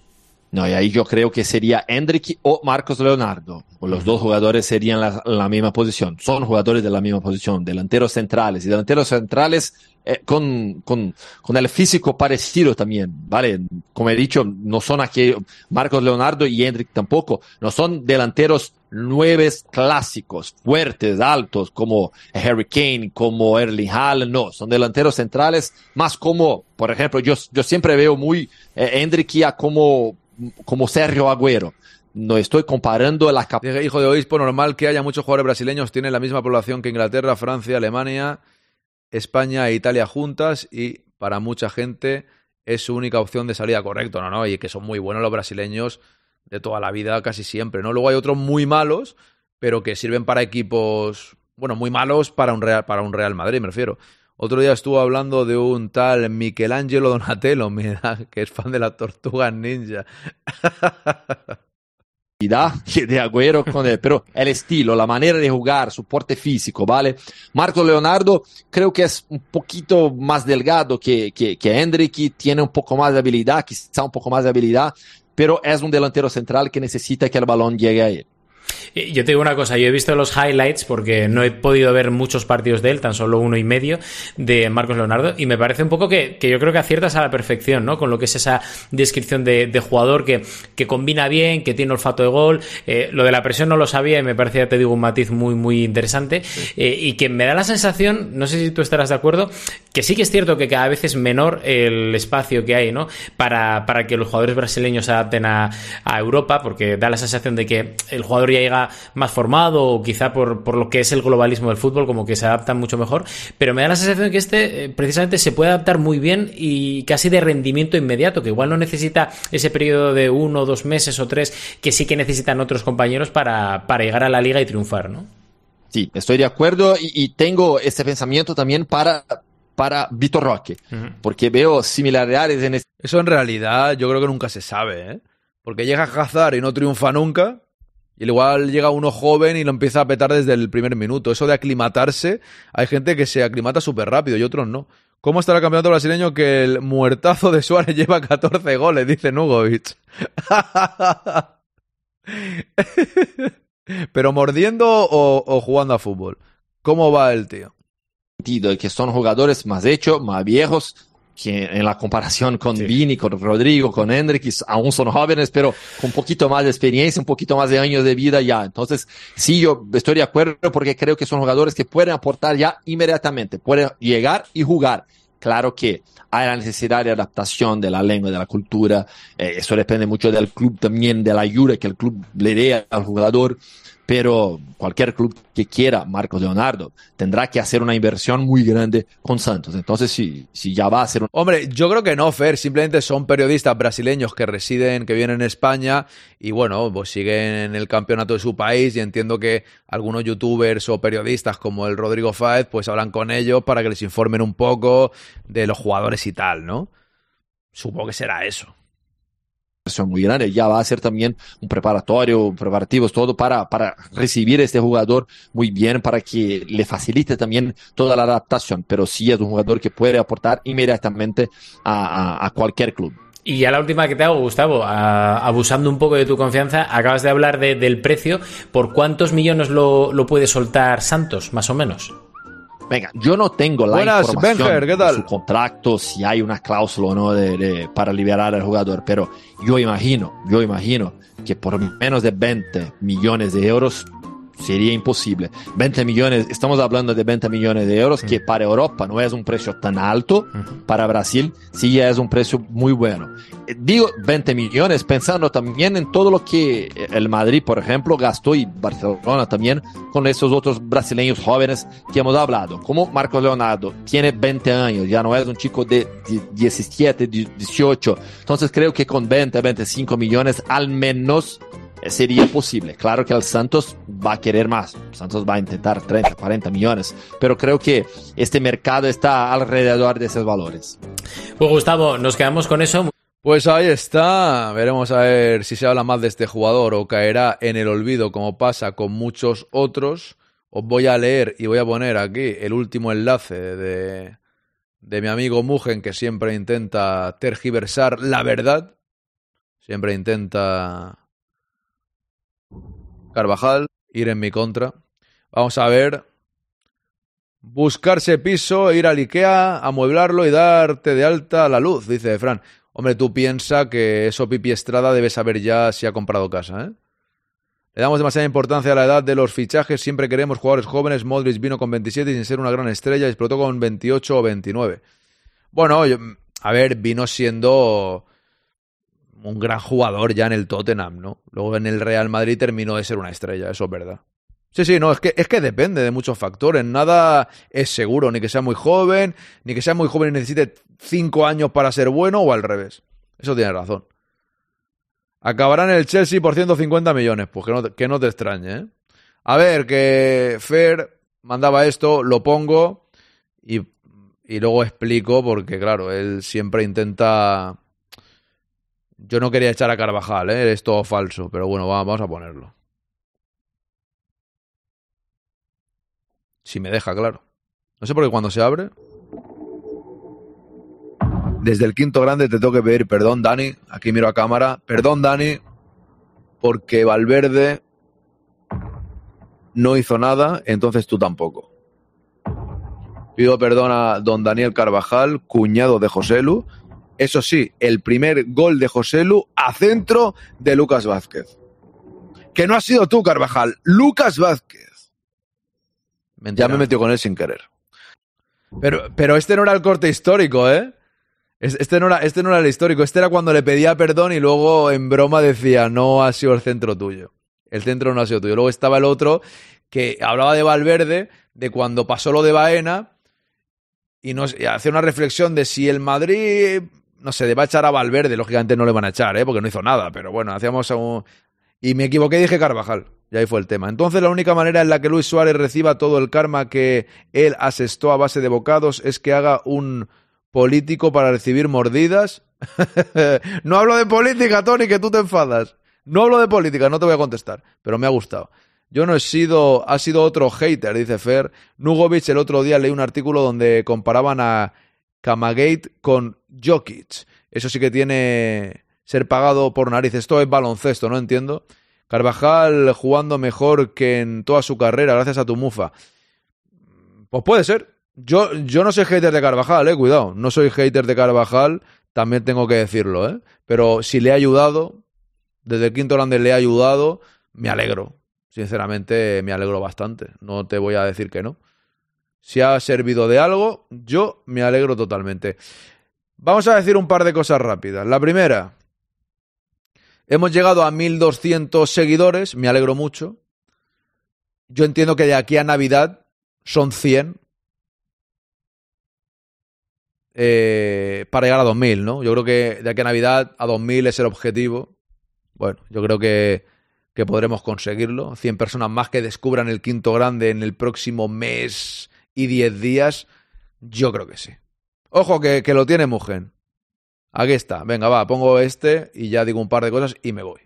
No, y ahí yo creo que sería Hendrik o Marcos Leonardo. Los dos jugadores serían la, la, misma posición. Son jugadores de la misma posición, delanteros centrales. Y delanteros centrales eh, con, con, con, el físico parecido también, ¿vale? Como he dicho, no son aquí Marcos Leonardo y Hendrik tampoco. No son delanteros nueves clásicos, fuertes, altos, como Harry Kane, como Erling Haaland, no, son delanteros centrales más como, por ejemplo, yo, yo siempre veo muy eh, ya como, como Sergio Agüero. No estoy comparando la capacidad. Hijo de obispo, normal que haya muchos jugadores brasileños, tienen la misma población que Inglaterra, Francia, Alemania, España e Italia juntas y para mucha gente es su única opción de salida correcto, ¿no? ¿no? Y que son muy buenos los brasileños de toda la vida casi siempre, ¿no? Luego hay otros muy malos, pero que sirven para equipos, bueno, muy malos para un Real, para un Real Madrid, me refiero. Otro día estuvo hablando de un tal Michelangelo Donatello, mira, que es fan de las tortugas ninja. de Agüero con él, pero el estilo, la manera de jugar, su porte físico, ¿vale? Marco Leonardo creo que es un poquito más delgado que, que, que Hendrik, tiene un poco más de habilidad, quizá un poco más de habilidad, pero es un delantero central que necesita que el balón llegue a él. Yo te digo una cosa, yo he visto los highlights porque no he podido ver muchos partidos de él, tan solo uno y medio de Marcos Leonardo, y me parece un poco que, que yo creo que aciertas a la perfección, ¿no? Con lo que es esa descripción de, de jugador que, que, combina bien, que tiene olfato de gol. Eh, lo de la presión no lo sabía y me parece, ya te digo, un matiz muy, muy interesante. Eh, y que me da la sensación, no sé si tú estarás de acuerdo, que sí que es cierto que cada vez es menor el espacio que hay, ¿no? Para, para que los jugadores brasileños se adapten a, a Europa, porque da la sensación de que el jugador ya llega más formado o quizá por, por, lo que es el globalismo del fútbol, como que se adaptan mucho mejor, pero me da la sensación de que este eh, precisamente se puede adaptar muy bien y casi de rendimiento inmediato, que igual no necesita ese periodo de uno, dos meses o tres que sí que necesitan otros compañeros para, para llegar a la liga y triunfar, ¿no? Sí, estoy de acuerdo y, y tengo este pensamiento también para para Vitor Roque, uh -huh. porque veo similaridades en este... Eso en realidad yo creo que nunca se sabe, ¿eh? Porque llega a Hazard y no triunfa nunca, y igual llega uno joven y lo empieza a petar desde el primer minuto. Eso de aclimatarse, hay gente que se aclimata súper rápido y otros no. ¿Cómo estará el campeonato brasileño que el muertazo de Suárez lleva 14 goles? Dice Nugovic. Pero mordiendo o, jugando a fútbol. ¿Cómo va el tío? Que son jugadores más hechos, más viejos, que en la comparación con sí. Vini, con Rodrigo, con Hendrik, aún son jóvenes, pero con un poquito más de experiencia, un poquito más de años de vida ya. Entonces, sí, yo estoy de acuerdo porque creo que son jugadores que pueden aportar ya inmediatamente, pueden llegar y jugar. Claro que hay la necesidad de adaptación de la lengua, de la cultura. Eh, eso depende mucho del club también, de la ayuda que el club le dé al jugador pero cualquier club que quiera Marcos Leonardo tendrá que hacer una inversión muy grande con Santos. Entonces, si, ya va a ser un... Hombre, yo creo que no, Fer, simplemente son periodistas brasileños que residen, que vienen en España y bueno, pues siguen en el campeonato de su país y entiendo que algunos youtubers o periodistas como el Rodrigo Fáez pues hablan con ellos para que les informen un poco de los jugadores y tal, ¿no? Supongo que será eso. Muy grande, ya va a ser también un preparatorio, preparativos, todo para, para recibir a este jugador muy bien, para que le facilite también toda la adaptación, pero sí es un jugador que puede aportar inmediatamente a, a, cualquier club. Y ya la última que te hago, Gustavo, abusando un poco de tu confianza, acabas de hablar de, del precio. ¿Por cuántos millones lo, lo, puede soltar Santos, más o menos? Venga, yo no tengo la Buenas, información Benjer, ¿qué tal? de su contrato, si hay una cláusula o no de, de, para liberar al jugador, pero yo imagino, yo imagino que por menos de 20 millones de euros sería imposible. 20 millones, estamos hablando de 20 millones de euros, que para Europa no es un precio tan alto, para Brasil sí ya es un precio muy bueno. Eh, Digo 20 millones pensando también en todo lo que el Madrid, por ejemplo, gastó y Barcelona también con esos otros brasileños jóvenes que hemos hablado. Como Marcos Leonardo tiene 20 años, ya no es un chico de 17, 18. Entonces creo que con 20, 25 millones al menos sería posible. Claro que el Santos va a querer más. Santos va a intentar 30, 40 millones. Pero creo que este mercado está alrededor de esos valores. Pues Gustavo, nos quedamos con eso. Pues ahí está. Veremos a ver si se habla más de este jugador o caerá en el olvido como pasa con muchos otros. Os voy a leer y voy a poner aquí el último enlace de, de mi amigo Mugen que siempre intenta tergiversar la verdad. Siempre intenta Carvajal, ir en mi contra. Vamos a ver. Buscarse piso, ir al Ikea, amueblarlo y darte de alta la luz, dice Fran. Hombre, tú piensa que eso Pipi Estrada debe saber ya si ha comprado casa, ¿eh? Le damos demasiada importancia a la edad de los fichajes. Siempre queremos jugadores jóvenes. Modric vino con 27 y sin ser una gran estrella. Explotó con 28 o 29. Bueno, yo, a ver, vino siendo un gran jugador ya en el Tottenham, ¿no? Luego en el Real Madrid terminó de ser una estrella, eso es verdad. Sí, sí, no, es que, es que depende de muchos factores. Nada es seguro, ni que sea muy joven, ni que sea muy joven y necesite cinco años para ser bueno, o al revés. Eso tiene razón. Acabará en el Chelsea por 150 millones, pues que no, que no te extrañe, ¿eh? A ver, que Fer mandaba esto, lo pongo y, y luego explico, porque claro, él siempre intenta yo no quería echar a Carvajal, ¿eh? es todo falso, pero bueno, vamos a ponerlo. Si me deja, claro. No sé por qué cuando se abre. Desde el quinto grande te tengo que pedir perdón, Dani. Aquí miro a cámara. Perdón, Dani, porque Valverde no hizo nada, entonces tú tampoco. Pido perdón a don Daniel Carvajal, cuñado de José Lu, eso sí, el primer gol de José Lu a centro de Lucas Vázquez. Que no ha sido tú, Carvajal, Lucas Vázquez. Mentira. Ya me metió con él sin querer. Pero, pero este no era el corte histórico, ¿eh? Este no, era, este no era el histórico, este era cuando le pedía perdón y luego en broma decía, no ha sido el centro tuyo. El centro no ha sido tuyo. Luego estaba el otro que hablaba de Valverde, de cuando pasó lo de Baena, y nos hace una reflexión de si el Madrid no sé, va a echar a Valverde, lógicamente no le van a echar, ¿eh? porque no hizo nada, pero bueno, hacíamos un... Y me equivoqué dije Carvajal, y ahí fue el tema. Entonces la única manera en la que Luis Suárez reciba todo el karma que él asestó a base de bocados es que haga un político para recibir mordidas. no hablo de política, Tony, que tú te enfadas. No hablo de política, no te voy a contestar, pero me ha gustado. Yo no he sido, ha sido otro hater, dice Fer. Nugovic el otro día leí un artículo donde comparaban a Kamagate con Jokic. Eso sí que tiene ser pagado por nariz. Esto es baloncesto, no entiendo. Carvajal jugando mejor que en toda su carrera, gracias a tu mufa. Pues puede ser. Yo, yo no soy hater de Carvajal, eh, cuidado. No soy hater de Carvajal, también tengo que decirlo, eh. Pero si le ha ayudado, desde el quinto grande le ha ayudado, me alegro. Sinceramente, me alegro bastante. No te voy a decir que no si ha servido de algo, yo me alegro totalmente. Vamos a decir un par de cosas rápidas. La primera, hemos llegado a 1200 seguidores, me alegro mucho. Yo entiendo que de aquí a Navidad son 100. Eh, para llegar a 2000, ¿no? Yo creo que de aquí a Navidad a 2000 es el objetivo. Bueno, yo creo que, que podremos conseguirlo. 100 personas más que descubran el quinto grande en el próximo mes y 10 días, yo creo que sí. Ojo, que, que lo tiene Mugen. Aquí está. Venga, va, pongo este y ya digo un par de cosas y me voy.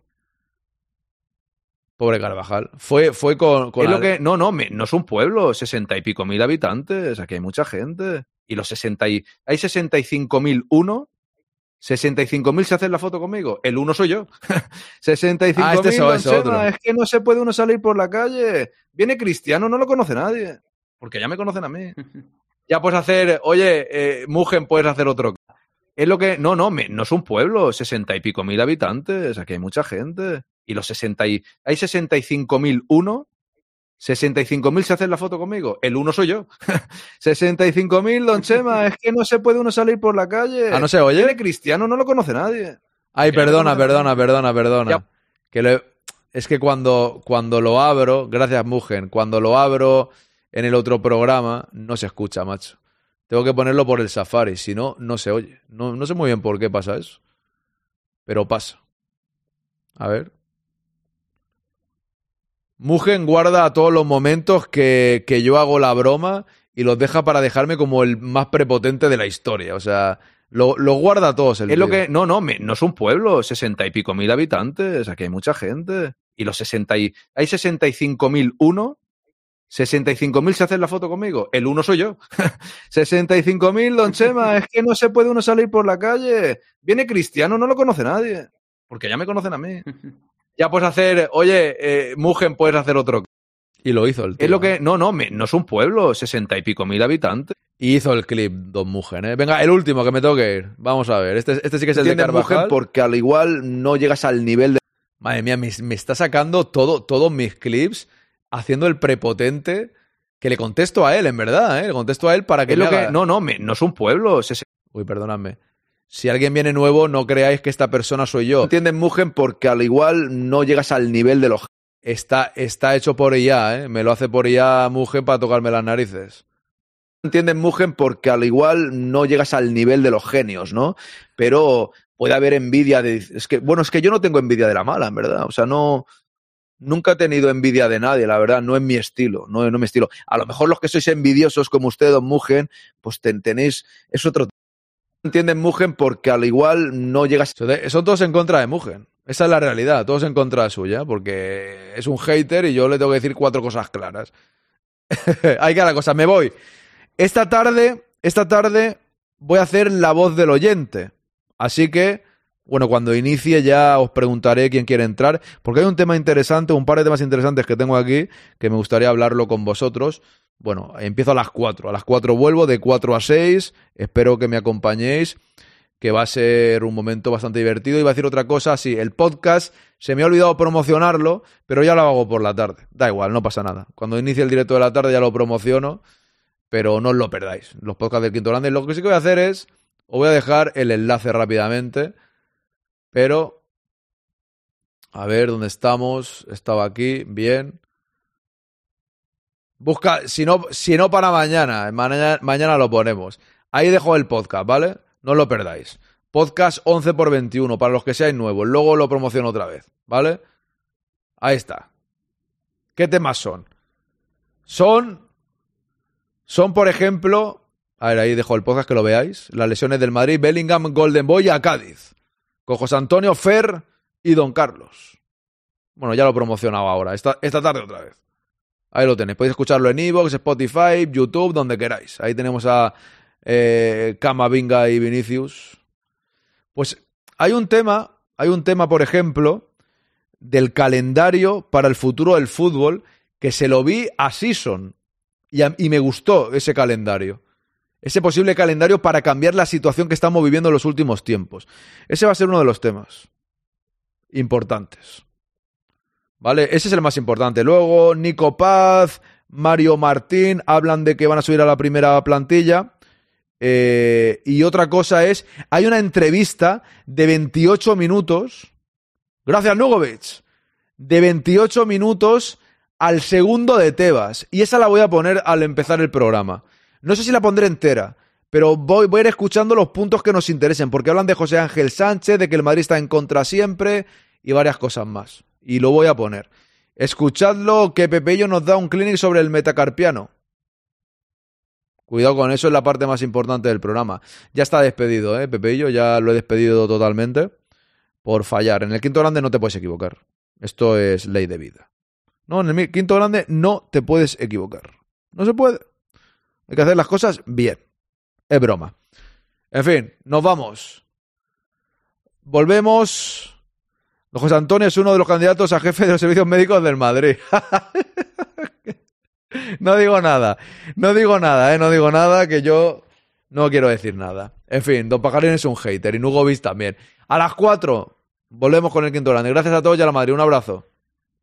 Pobre Carvajal. Fue, fue con, con Es la- lo que, no, no, me- no es un pueblo, sesenta y pico mil habitantes, aquí hay mucha gente. Y los 60 y, hay 65.001, 65.000 se hacen la foto conmigo, el uno soy yo. 65.000, Ah, este es- don es otro. Chema, es que no se puede uno salir por la calle. Viene Cristiano, no lo conoce nadie, porque ya me conocen a mí. Ya puedes hacer, oye, eh, Mugen, puedes hacer otro. Es lo que, no, no, me- no es un pueblo, 60 y pico mil habitantes, aquí hay mucha gente. Y los 60 y, hay 65.001, 65.000 se hacen la foto conmigo, el uno soy yo. 65.000, don Chema, es que no se puede uno salir por la calle. Ah, no se oye. Viene Cristiano, no lo conoce nadie. Ay, perdona, perdona, perdona, perdona. Ya. Que le- Es que cuando, cuando lo abro, gracias Mugen, cuando lo abro en el otro programa, no se escucha, macho. Tengo que ponerlo por el Safari, si no, no se oye. No, no sé muy bien por qué pasa eso. Pero pasa. A ver. Mugen guarda todos los momentos que, que yo hago la broma y los deja para dejarme como el más prepotente de la historia. O sea, lo, lo guarda todos el Es lo que, no, no, me- no es un pueblo, 60 y pico mil habitantes, aquí hay mucha gente. Y los 60 y, hay 65.001, 65.000 se hacen la foto conmigo, el uno soy yo. 65.000, don Chema, es que no se puede uno salir por la calle. Viene Cristiano, no lo conoce nadie, porque ya me conocen a mí. Ya puedes hacer, oye, eh, Mugen, puedes hacer otro. Y lo hizo el tío. Es lo que, no, no, me- no es un pueblo, 60 y pico mil habitantes. Y hizo el clip, Don Mugen, ¿eh? Venga, el último que me tengo que ir. Vamos a ver. Este, este sí que es el de ¿Entiendes, Carvajal. Mugen? Porque al igual no llegas al nivel de Madre mía, me, me está sacando todo, todos mis clips haciendo el prepotente que le contesto a él, en verdad, ¿eh? Le contesto a él para que Es me lo que, no, no, me- no es un pueblo, Uy, perdonadme. Si alguien viene nuevo, no creáis que esta persona soy yo. entiendes, Mugen, porque al igual no llegas al nivel de los Está, está hecho por IA, ¿eh? Me lo hace por IA Mugen para tocarme las narices. entiendes, Mugen, porque al igual no llegas al nivel de los genios, ¿no? Pero puede haber envidia de... Es que, bueno, es que yo no tengo envidia de la mala, en verdad. O sea, no... Nunca he tenido envidia de nadie, la verdad, no es mi estilo, no, es mi estilo. A lo mejor los que sois envidiosos como usted, don Mugen, pues ten- tenéis... Es otro... ¿Entiendes, Mugen? Porque al igual no llegas... Son todos en contra de Mugen. Esa es la realidad, todos en contra suya, porque es un hater y yo le tengo que decir cuatro cosas claras. Hay que la cosa, me voy. Esta tarde, esta tarde voy a hacer la voz del oyente. Así que, bueno, cuando inicie ya os preguntaré quién quiere entrar, porque hay un tema interesante, un par de temas interesantes que tengo aquí, que me gustaría hablarlo con vosotros. Bueno, empiezo a las 4. A las 4 vuelvo, de 4 a 6. Espero que me acompañéis que va a ser un momento bastante divertido. Iba a decir otra cosa, sí, el podcast se me ha olvidado promocionarlo, pero ya lo hago por la tarde. Da igual, no pasa nada. Cuando inicie el directo de la tarde ya lo promociono, pero no os lo perdáis. Los podcasts del Quinto Grande. Lo que sí que voy a hacer es, os voy a dejar el enlace rápidamente, pero... A ver, ¿dónde estamos? Estaba aquí, bien. Busca, si no, si no para mañana, mañana, mañana lo ponemos. Ahí dejo el podcast, ¿vale? No lo perdáis. Podcast 11 por 21 para los que seáis nuevos. Luego lo promociono otra vez, ¿vale? Ahí está. ¿Qué temas son? Son, son por ejemplo, a ver, ahí dejo el podcast que lo veáis. Las lesiones del Madrid, Bellingham, Golden Boy a Cádiz. Con José Antonio, Fer y Don Carlos. Bueno, ya lo he promocionado ahora, esta, tarde otra vez. Ahí lo tenéis. Podéis escucharlo en Evox, Spotify, YouTube, donde queráis. Ahí tenemos a eh, Camavinga y Vinicius. Pues hay un tema, hay un tema, por ejemplo, del calendario para el futuro del fútbol que se lo vi a Season y me gustó ese calendario. Ese posible calendario para cambiar la situación que estamos viviendo en los últimos tiempos. Ese va a ser uno de los temas importantes. ¿Vale? Ese es el más importante. Luego, Nico Paz, Mario Martín hablan de que van a subir a la primera plantilla. Eh, y otra cosa es, hay una entrevista de 28 minutos. Gracias, Nugovic. De 28 minutos al segundo de Tebas. Y esa la voy a poner al empezar el programa. No sé si la pondré entera, pero voy, a ir escuchando los puntos que nos interesen, porque hablan de José Ángel Sánchez, de que el Madrid está en contra siempre y varias cosas más. Y lo voy a poner. Escuchadlo, que Pepello nos da un clinic sobre el metacarpiano. Cuidado con eso, es la parte más importante del programa. Ya está despedido, ¿eh, Pepeillo? Ya lo he despedido totalmente por fallar. En el quinto grande no te puedes equivocar. Esto es ley de vida. No, en el quinto grande no te puedes equivocar. No se puede. Hay que hacer las cosas bien. Es broma. En fin, nos vamos. Volvemos. Don José Antonio es uno de los candidatos a jefe de los servicios médicos del Madrid. no digo nada. No digo nada, ¿eh? No digo nada, que yo no quiero decir nada. En fin, Don Pajarín es un hater y Nugovis también. A las 4 volvemos con el quinto grande. Gracias a todos y a la Madrid. Un abrazo.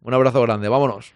Un abrazo grande. Vámonos.